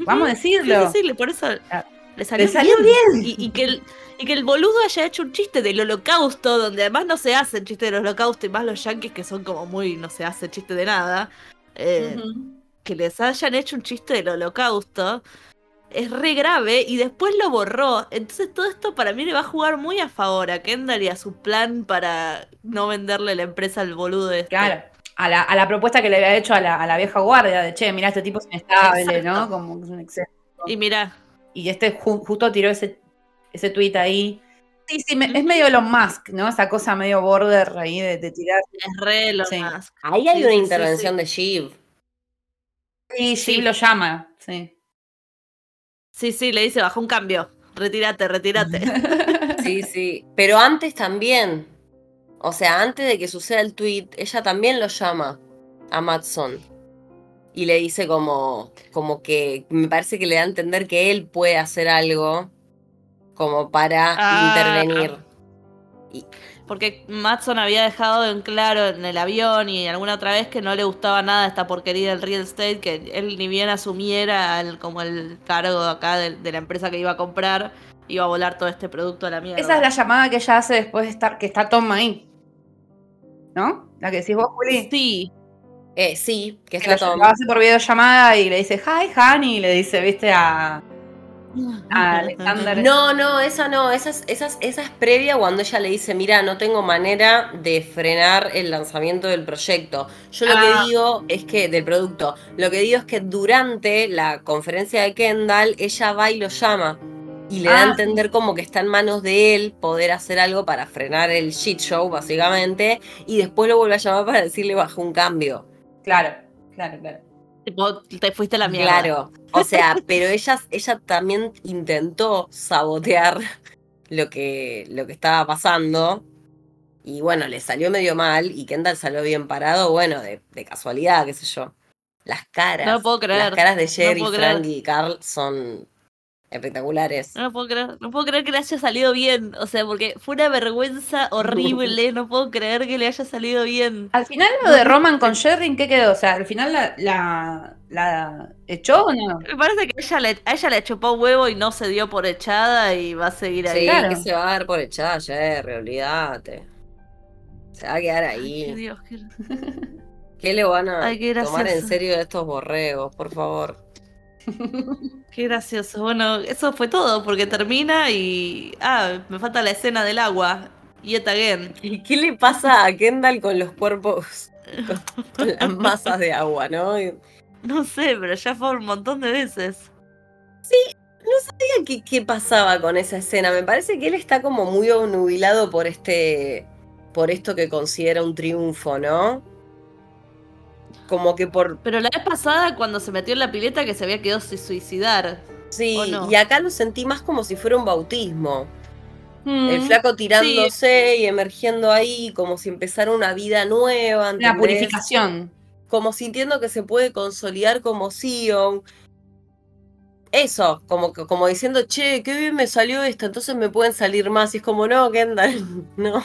Vamos a decirlo. sí, por eso Ah, le salió, Le salió bien. bien. Y, y que el, y que el boludo haya hecho un chiste del holocausto, donde además no se hace el chiste del holocausto, y más los yankees que son como muy, no se hace chiste de nada, eh, que les hayan hecho un chiste del holocausto, es re grave y después lo borró. Entonces todo esto para mí le va a jugar muy a favor a Kendall y a su plan para no venderle la empresa al boludo este. Claro. A la, a la propuesta que le había hecho a la, a la vieja guardia de, che, mira, este tipo es inestable, Exacto. ¿no? Como que es un exceso. Y mira, Y este ju- justo tiró ese, ese tweet ahí. Sí, sí, me- es medio Elon Musk, ¿no? Esa cosa medio border ahí de, de tirar. es re lo Sí. más. Ahí hay Sí, una sí, intervención sí. de Shiv. Sí, sí, lo llama, sí. Sí, sí, le dice, baja un cambio. Retírate, retírate. Sí, sí. Pero antes también. O sea, antes de que suceda el tweet, ella también lo llama a Matson. Y le dice como, como que me parece que le da a entender que él puede hacer algo como para Ah. intervenir. Porque Matson había dejado en claro en el avión y alguna otra vez que no le gustaba nada esta porquería del real estate, que él ni bien asumiera el- como el cargo acá de, de la empresa que iba a comprar, iba a volar todo este producto a la mierda. Esa es la llamada que ella hace después de estar, que está Tom ahí. ¿No? La que decís vos, Juli. Sí, Eh, sí, que Que está Tom. lo hace por videollamada y le dice, hi, honey, y le dice, viste, a, a Alexander. No, no, esa no, esa es, esa, es, esa es previa cuando ella le dice, mira, no tengo manera de frenar el lanzamiento del proyecto. Yo lo Ah. que digo es que, del producto, lo que digo es que durante la conferencia de Kendall, ella va y lo llama. Y le da Ah, a entender como que está en manos de él poder hacer algo para frenar el shit show, básicamente. Y después lo vuelve a llamar para decirle bajo un cambio. Claro, claro, claro. te fuiste a la mierda. Claro, o sea, pero ella, ella también intentó sabotear lo que, lo que estaba pasando. Y bueno, le salió medio mal y Kendall salió bien parado, bueno, de, de casualidad, qué sé yo. Las caras. No lo puedo creer, Las caras de Jerry, creer. Frankie y Carl son espectaculares. No puedo creer, no puedo creer que le haya salido bien. O sea, porque fue una vergüenza horrible. No puedo creer que le haya salido bien. Al final lo de Roman con Sherry, ¿qué quedó? O sea, al final la, la, la echó o no? Me parece que ella le, a ella le chupó huevo y no se dio por echada y va a seguir ahí. Sí, Claro. que se va a dar por echada Jerry, olvídate. Se va a quedar Ay, ahí. Dios, qué- ¿Qué le van a Ay, tomar en serio de estos borregos, por favor? Qué gracioso. Bueno, eso fue todo, porque termina y. Ah, me falta la escena del agua. Yet again. ¿Y qué le pasa a Kendall con los cuerpos, con, con las masas de agua, no? Y- No sé, pero ya fue un montón de veces. sabía ¿Qué, qué pasaba con esa escena? Me parece que él está como muy obnubilado por este. por esto que considera un triunfo, ¿no? Como que por. Pero la vez pasada, cuando se metió en la pileta, que se había quedado sin suicidar. Sí, y acá lo sentí más como si fuera un bautismo. El Mm, flaco tirándose y emergiendo ahí, como si empezara una vida nueva. ¿entendés? purificación. como sintiendo que se puede consolidar como Sion. Eso, como, como diciendo, che, qué bien me salió esto, entonces me pueden salir más. Y es como, no, Kendall, no.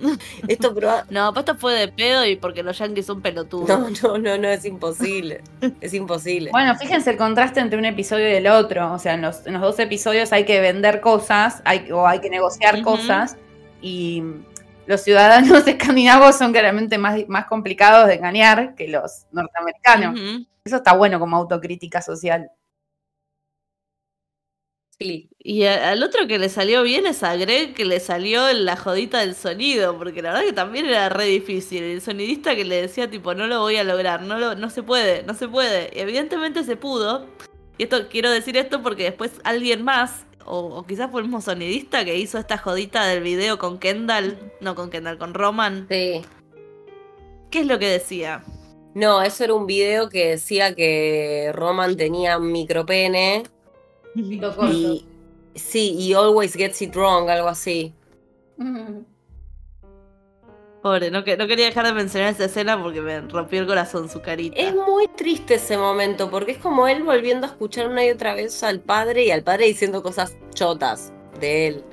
Esto proba- No, pues esto fue de pedo y porque los yankees son pelotudos. No, no, no, no, es imposible. Es imposible. Bueno, fíjense el contraste entre un episodio y el otro. O sea, en los, en los dos episodios hay que vender cosas hay, o hay que negociar cosas. Y los ciudadanos escandinavos son claramente más, más complicados de engañar que los norteamericanos. Eso está bueno como autocrítica social. Sí. Y a- al otro que le salió bien es a Greg, que le salió la jodita del sonido, porque la verdad que también era re difícil. El sonidista que le decía, tipo, no lo voy a lograr, no, lo, no se puede, no se puede. Y evidentemente se pudo. Y esto quiero decir esto porque después alguien más, o, o quizás fue el mismo sonidista que hizo esta jodita del video con Kendall, no con Kendall, con Roman. Sí. ¿Qué es lo que decía? No, eso era un video que decía que Roman tenía un micropene. y, sí, y always gets it wrong, algo así. Pobre, no, no quería dejar de mencionar esa escena porque me rompió el corazón su carita. Es muy triste ese momento, porque es como él volviendo a escuchar una y otra vez al padre y al padre diciendo cosas chotas de él.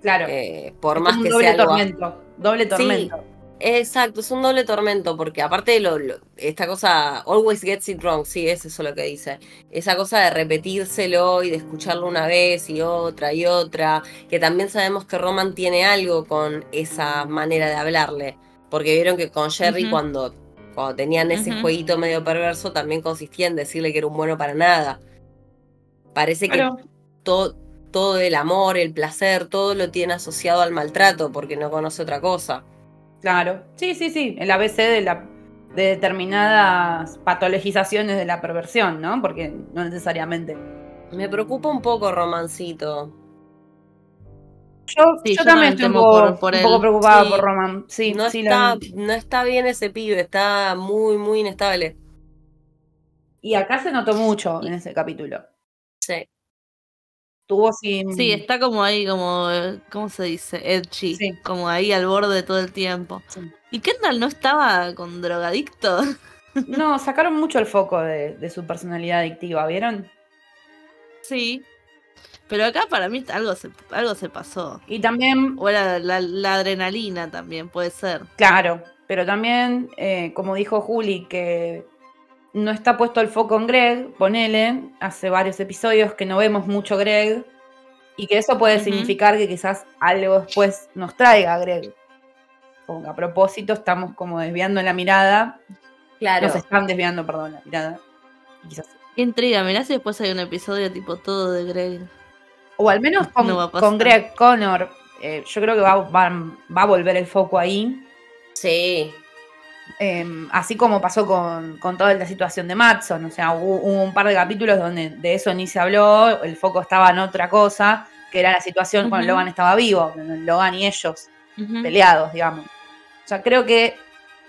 Claro. Eh, por más que doble sea tormento. Doble tormento. Exacto, es un doble tormento, porque aparte de lo, esta cosa, always gets it wrong, sí, es eso lo que dice. Esa cosa de repetírselo y de escucharlo una vez y otra y otra, que también sabemos que Roman tiene algo con esa manera de hablarle. Porque vieron que con Jerry cuando, cuando tenían ese jueguito medio perverso también consistía en decirle que era un bueno para nada. Parece que todo, todo el amor, el placer, todo lo tiene asociado al maltrato porque no conoce otra cosa. Claro, sí, sí, sí, el ABC de, la, de determinadas patologizaciones de la perversión, ¿no? Porque no necesariamente. Me preocupa un poco Romancito. Yo, también estoy un poco, por, preocupada por Roman. Sí, no, está, no está bien ese pibe, está muy, muy inestable. Y acá se notó mucho en ese capítulo. Sí tuvo sin. Sí, está como ahí, como. ¿Cómo se dice? Edgy. Como ahí al borde todo el tiempo. ¿Y Kendall no estaba con drogadicto? No, sacaron mucho el foco de, su personalidad adictiva, ¿vieron? Sí. Pero acá para mí algo se, algo se pasó. Y también. O era la, adrenalina también, puede ser. Claro, pero también, eh, como dijo Juli, que no está puesto el foco en Greg, ponele, hace varios episodios que no vemos mucho Greg, y que eso puede significar que quizás algo después nos traiga a Greg. Como que a propósito estamos como desviando la mirada. Claro. Nos están desviando, perdón, la mirada. Quizás. Qué intriga, mirá si después hay un episodio tipo todo de Greg. O al menos con, Greg Connor. Eh, yo creo que va, va, va a volver el foco ahí. Sí. Em, así como pasó con, toda la situación de Matson, o sea, hubo, un par de capítulos donde de eso ni se habló, el foco estaba en otra cosa, que era la situación cuando Logan estaba vivo, Logan y ellos peleados, digamos. O sea, creo que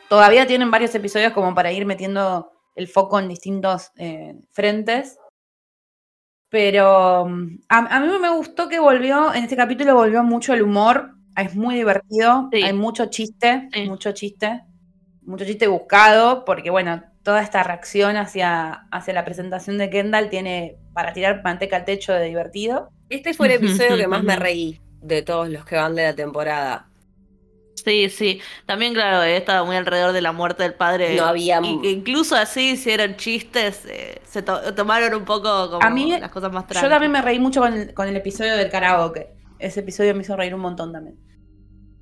todavía tienen varios episodios como para ir metiendo el foco en distintos eh, frentes. Pero mm, a, mí me gustó que volvió, en este capítulo volvió mucho el humor, es muy divertido, hay mucho chiste, mucho chiste mucho chiste buscado, porque bueno, toda esta reacción hacia, hacia la presentación de Kendall tiene para tirar manteca al techo de divertido. Este fue el episodio que más me reí de todos los que van de la temporada. Sí, sí. También, claro, he estado muy alrededor de la muerte del padre. No había. Y que incluso así hicieron chistes, eh, se tomaron un poco como a mí, las cosas más tranquilas. Yo también me reí mucho con el, con el episodio del karaoke. Ese episodio me hizo reír un montón también.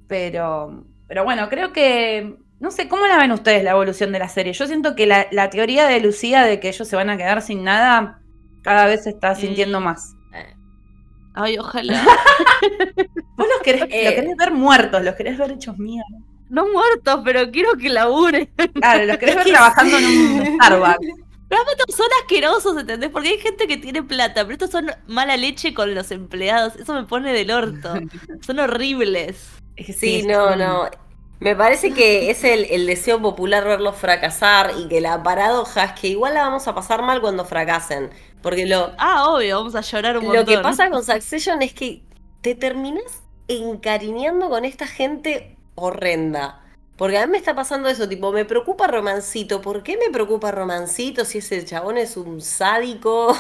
Pero, pero bueno, creo que no sé, ¿cómo la ven ustedes la evolución de la serie? Yo siento que la, teoría de Lucía de que ellos se van a quedar sin nada cada vez se está sintiendo más. Ay, ojalá. Vos los querés, querés ver muertos, los querés ver hechos mierda. No muertos, pero quiero que laburen. Claro, los querés ver trabajando en un Starbucks. Pero estos son asquerosos, ¿entendés? Porque hay gente que tiene plata, pero estos son mala leche con los empleados. Eso me pone del orto. Son horribles. sí, no, no. Me parece que es el, deseo popular verlos fracasar y que la paradoja es que igual la vamos a pasar mal cuando fracasen. Porque lo. Ah, obvio, vamos a llorar un montón. Lo que pasa con Succession es que te terminas encariñando con esta gente horrenda. Porque a mí me está pasando eso, tipo, me preocupa Romancito. ¿Por qué me preocupa Romancito si ese chabón es un sádico?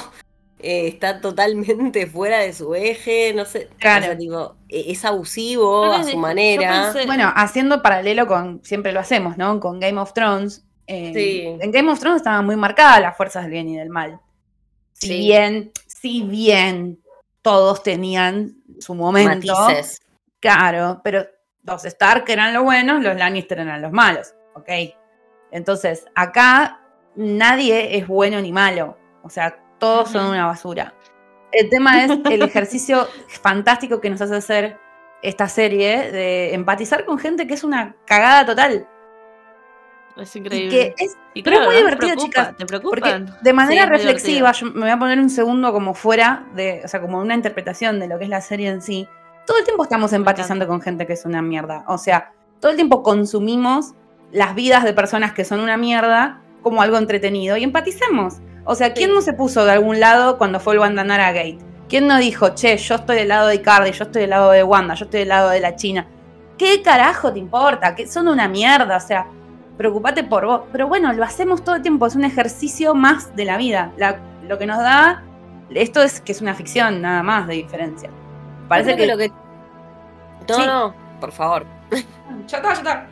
Eh, está totalmente fuera de su eje, no sé. Claro. E-, es abusivo a su manera. Bueno, haciendo paralelo con, siempre lo hacemos, ¿no? Con Game of Thrones. Eh, en Game of Thrones estaban muy marcadas las fuerzas del bien y del mal. Si bien, si bien todos tenían su momento. Matices. Claro, pero los Stark eran los buenos, los Lannister eran los malos. ¿Ok? Entonces, acá nadie es bueno ni malo. O sea, todos son una basura. El tema es el ejercicio fantástico que nos hace hacer esta serie de empatizar con gente que es una cagada total. Es increíble. Y es, pero es muy divertido, chicas. ¿Te preocupan? Porque de manera reflexiva, yo me voy a poner un segundo como fuera de, o sea, como una interpretación de lo que es la serie en sí. Todo el tiempo estamos empatizando con gente que es una mierda. O sea, todo el tiempo consumimos las vidas de personas que son una mierda como algo entretenido y empaticemos. O sea, ¿quién no se puso de algún lado cuando fue el Wandanara Gate? ¿Quién no dijo, che, yo estoy del lado de Icardi, yo estoy del lado de Wanda, yo estoy del lado de la China? ¿Qué carajo te importa? Que son una mierda, o sea, preocupate por vos. Pero bueno, lo hacemos todo el tiempo, es un ejercicio más de la vida. lo que nos da, esto es que es una ficción, nada más de diferencia. Parece que, lo que. No, no, por favor. Ya está, ya está.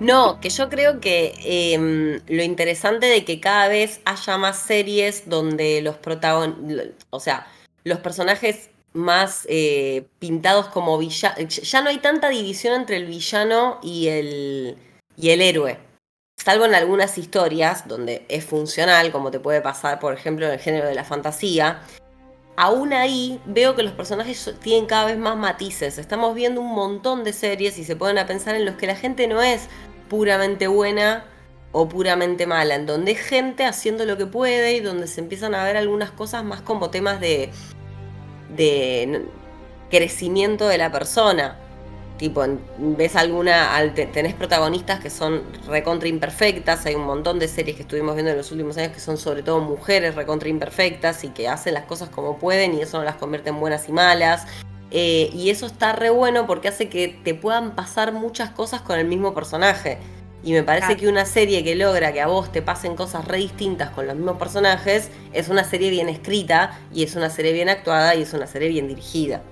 No, que yo creo que em, lo interesante de que cada vez haya más series donde los protagonistas, o sea, los personajes más eh, pintados como villanos, ya no hay tanta división entre el villano y el, y el héroe. Salvo en algunas historias donde es funcional, como te puede pasar, por ejemplo, en el género de la fantasía, aún ahí veo que los personajes tienen cada vez más matices. Estamos viendo un montón de series y se pueden pensar en los que la gente no es puramente buena o puramente mala, en donde hay gente haciendo lo que puede y donde se empiezan a ver algunas cosas más como temas de crecimiento de la persona. Tipo, ves alguna, tenés protagonistas que son recontra imperfectas, hay un montón de series que estuvimos viendo en los últimos años que son sobre todo mujeres recontra imperfectas y que hacen las cosas como pueden y eso no las convierte en buenas y malas. Eh, y eso está re bueno porque hace que te puedan pasar muchas cosas con el mismo personaje. Y me parece que una serie que logra que a vos te pasen cosas re distintas con los mismos personajes es una serie bien escrita y es una serie bien actuada y es una serie bien dirigida.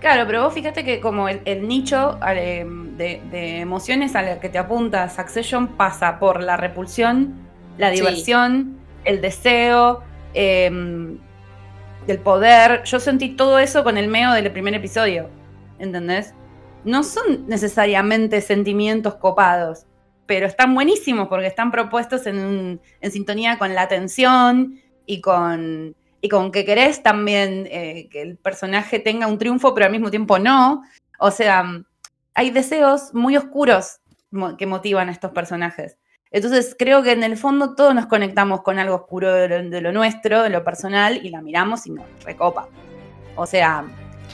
Claro, pero vos fíjate que como el, nicho eh, de, emociones a la que te apunta Succession pasa por la repulsión, la diversión, el deseo, em, el poder. Yo sentí todo eso con el meo del primer episodio, ¿entendés? No son necesariamente sentimientos copados, pero están buenísimos porque están propuestos en, en sintonía con la atención y con y con que querés también eh, que el personaje tenga un triunfo, pero al mismo tiempo no. O sea, hay deseos muy oscuros que motivan a estos personajes. Entonces creo que en el fondo todos nos conectamos con algo oscuro de lo, nuestro, de lo personal, y la miramos y nos recopa. O sea,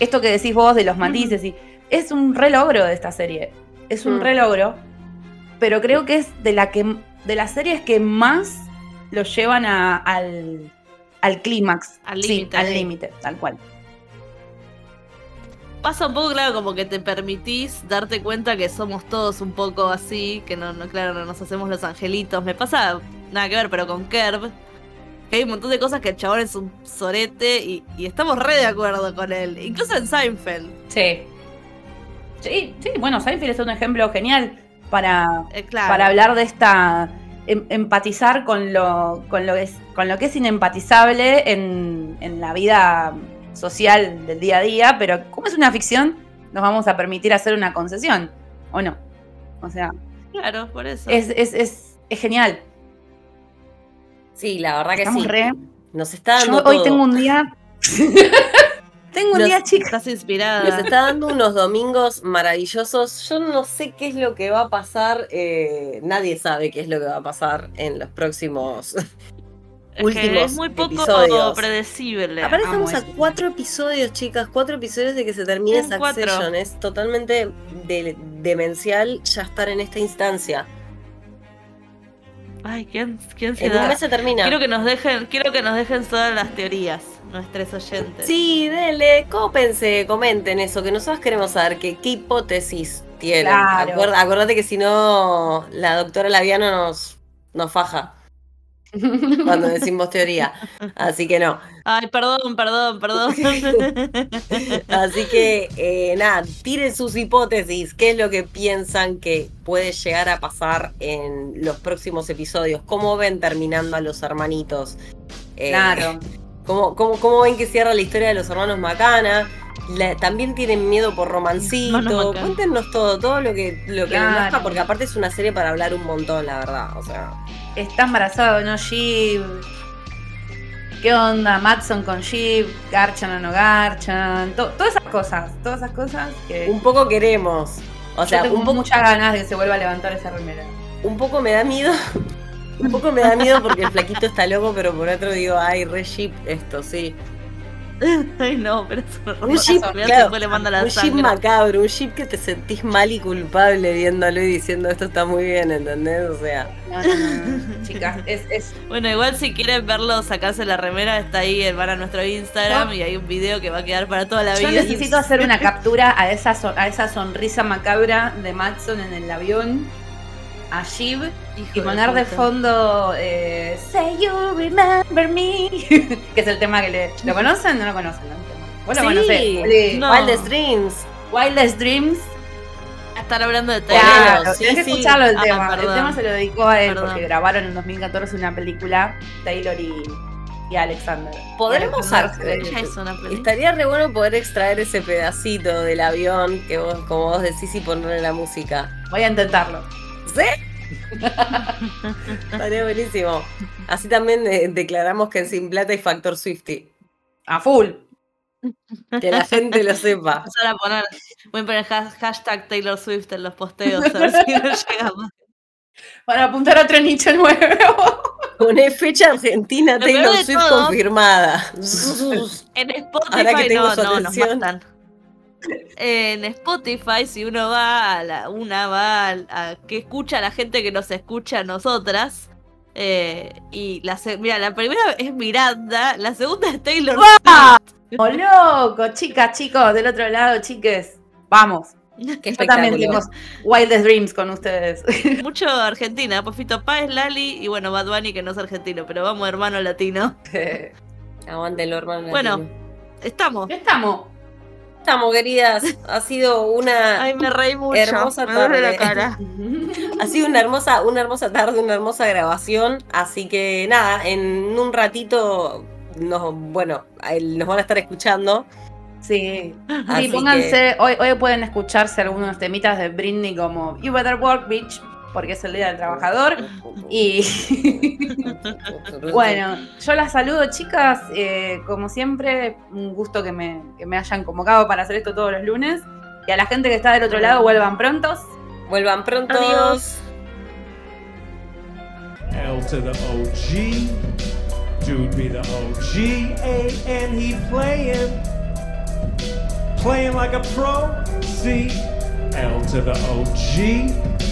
esto que decís vos de los matices, y, es un relogro de esta serie. Es un mm. relogro, pero creo que es de la que de las series que más lo llevan al, al clímax. Al límite. al límite, tal cual. Pasa un poco, claro, como que te permitís darte cuenta que somos todos un poco así, que no, no claro, no nos hacemos los angelitos. Me pasa nada que ver, pero con Kerb, que hay un montón de cosas que el chabón es un sorete y, estamos re de acuerdo con él. Incluso en Seinfeld. Sí. Sí, sí, bueno, Seinfeld es un ejemplo genial para, eh, para hablar de esta Em, empatizar con lo, con lo, que es, con lo que es inempatizable en, en, la vida social del día a día, pero como es una ficción, nos vamos a permitir hacer una concesión, ¿o no? O sea. Claro, por eso. Es, es, es, es genial. Sí, la verdad que sí. Nos está dando. Yo hoy tengo un día. Tengo un día, chica. Estás inspirada. Nos está dando unos domingos maravillosos. Yo no sé qué es lo que va a pasar. Eh, nadie sabe qué es lo que va a pasar en los próximos últimos es muy poco predecible. Aparecemos a cuatro episodios, chicas. Cuatro episodios de que se termine Succession. Es totalmente demencial ya estar en esta instancia. Ay, ¿quién, quién se en se termina. Quiero que nos dejen, quiero que nos dejen todas las teorías nuestros oyentes. Sí, dele, cópense, comenten eso, que nosotros queremos saber qué hipótesis tienen. Acuérdate que si no, la doctora Laviano nos, nos faja cuando decimos teoría. Así que no. Ay, perdón, perdón, perdón. Así que eh, nada, tiren sus hipótesis. ¿Qué es lo que piensan que puede llegar a pasar en los próximos episodios? ¿Cómo ven terminando a los hermanitos? Eh, claro. ¿Cómo, cómo, ven que cierra la historia de los hermanos Macana? también tienen miedo por romancito. Cuéntenos todo, todo lo que, lo que porque aparte es una serie para hablar un montón, la verdad. O sea. Está embarazado, ¿no? Sheep. ¿Qué onda? Matson con Sheep, Garchan o no Garchan. todas esas cosas, todas esas cosas que. Un poco queremos. O sea, un poco muchas ganas de que se vuelva a levantar esa remera. Un poco me da miedo un poco me da miedo porque el flaquito está loco, pero por otro digo, ay, re esto, sí. Ay, no, pero es un ship, le manda la un ship macabro, un ship que te sentís mal y culpable viéndolo y diciendo esto está muy bien, ¿entendés? O sea. chicas, es, es, Bueno, igual si quieren verlo, sacarse la remera, está ahí, van a nuestro Instagram y hay un video que va a quedar para toda la vida. Yo necesito hacer una captura a esa, a esa sonrisa macabra de Matson en el avión a Shiv y poner de, fondo eh, Say You Remember Me, que es el tema que le. ¿Lo conocen? No lo conocen, ¿no? Bueno, bueno, sí. Wildest Dreams. Wildest Dreams. Estar hablando de Taylor. Claro, sí, que escucharlo el ah, tema. El tema se lo dedicó a él porque grabaron en 2014 una película, Taylor y, y Alexander. Podremos hacer. Estaría re bueno poder extraer ese pedacito del avión que vos, como vos decís, y ponerle la música. Voy a intentarlo. ¿Sí? Estaría buenísimo. Así también eh, declaramos que en Sin Plata hay factor Swifty. A full. Que la gente lo sepa. A poner, voy a poner hashtag Taylor Swift en los posteos a ver si no llegamos. Para apuntar a otro nicho nuevo. Una fecha argentina Taylor Swift confirmada. En Spotify no, no, nos matan en Spotify, si uno va a la, una va a, que escucha a la gente que nos escucha a nosotras. Eh, y la mira, la primera es Miranda, la segunda es Taylor Swift. ¡Oh, loco! Chicas, chicos, del otro lado, chiques. Vamos. Qué Yo también tenemos Wildest Dreams con ustedes. Mucho Argentina, Pofito Páez, Lali y bueno, Bad Bunny que no es argentino, pero vamos hermano latino. Aguante el hermano latino. Bueno, estamos. Estamos estamos, queridas? Ha sido una Ay, me reí mucho. hermosa tarde. La cara. ha sido una hermosa, una hermosa tarde, una hermosa grabación. Así que nada, en un ratito nos, bueno, nos van a estar escuchando. Sí, sí pónganse, hoy, hoy pueden escucharse algunos temitas de Britney como You Better Work, Bitch, porque es el Día del Trabajador. Y bueno, yo las saludo chicas, eh, como siempre, un gusto que me, que me hayan convocado para hacer esto todos los lunes. Y a la gente que está del otro lado, vuelvan prontos. Vuelvan prontos. Adiós. L to the OG, dude be the OG, A and he playing, playing like a pro, C, L to the OG.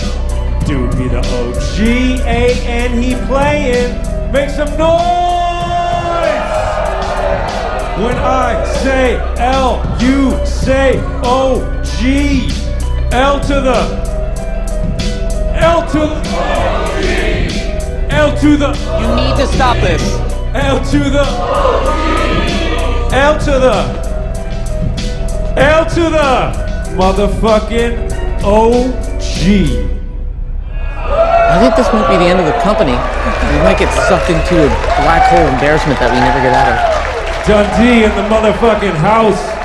Dude be the OG, A and he playing. Make some noise! When I say L, you say OG. L to the L to the OG. L to the You need to stop this. L to the L to the L to the motherfucking OG. I think this might be the end of the company. We might get sucked into a black hole embarrassment that we never get out of. Dundee in the motherfucking house.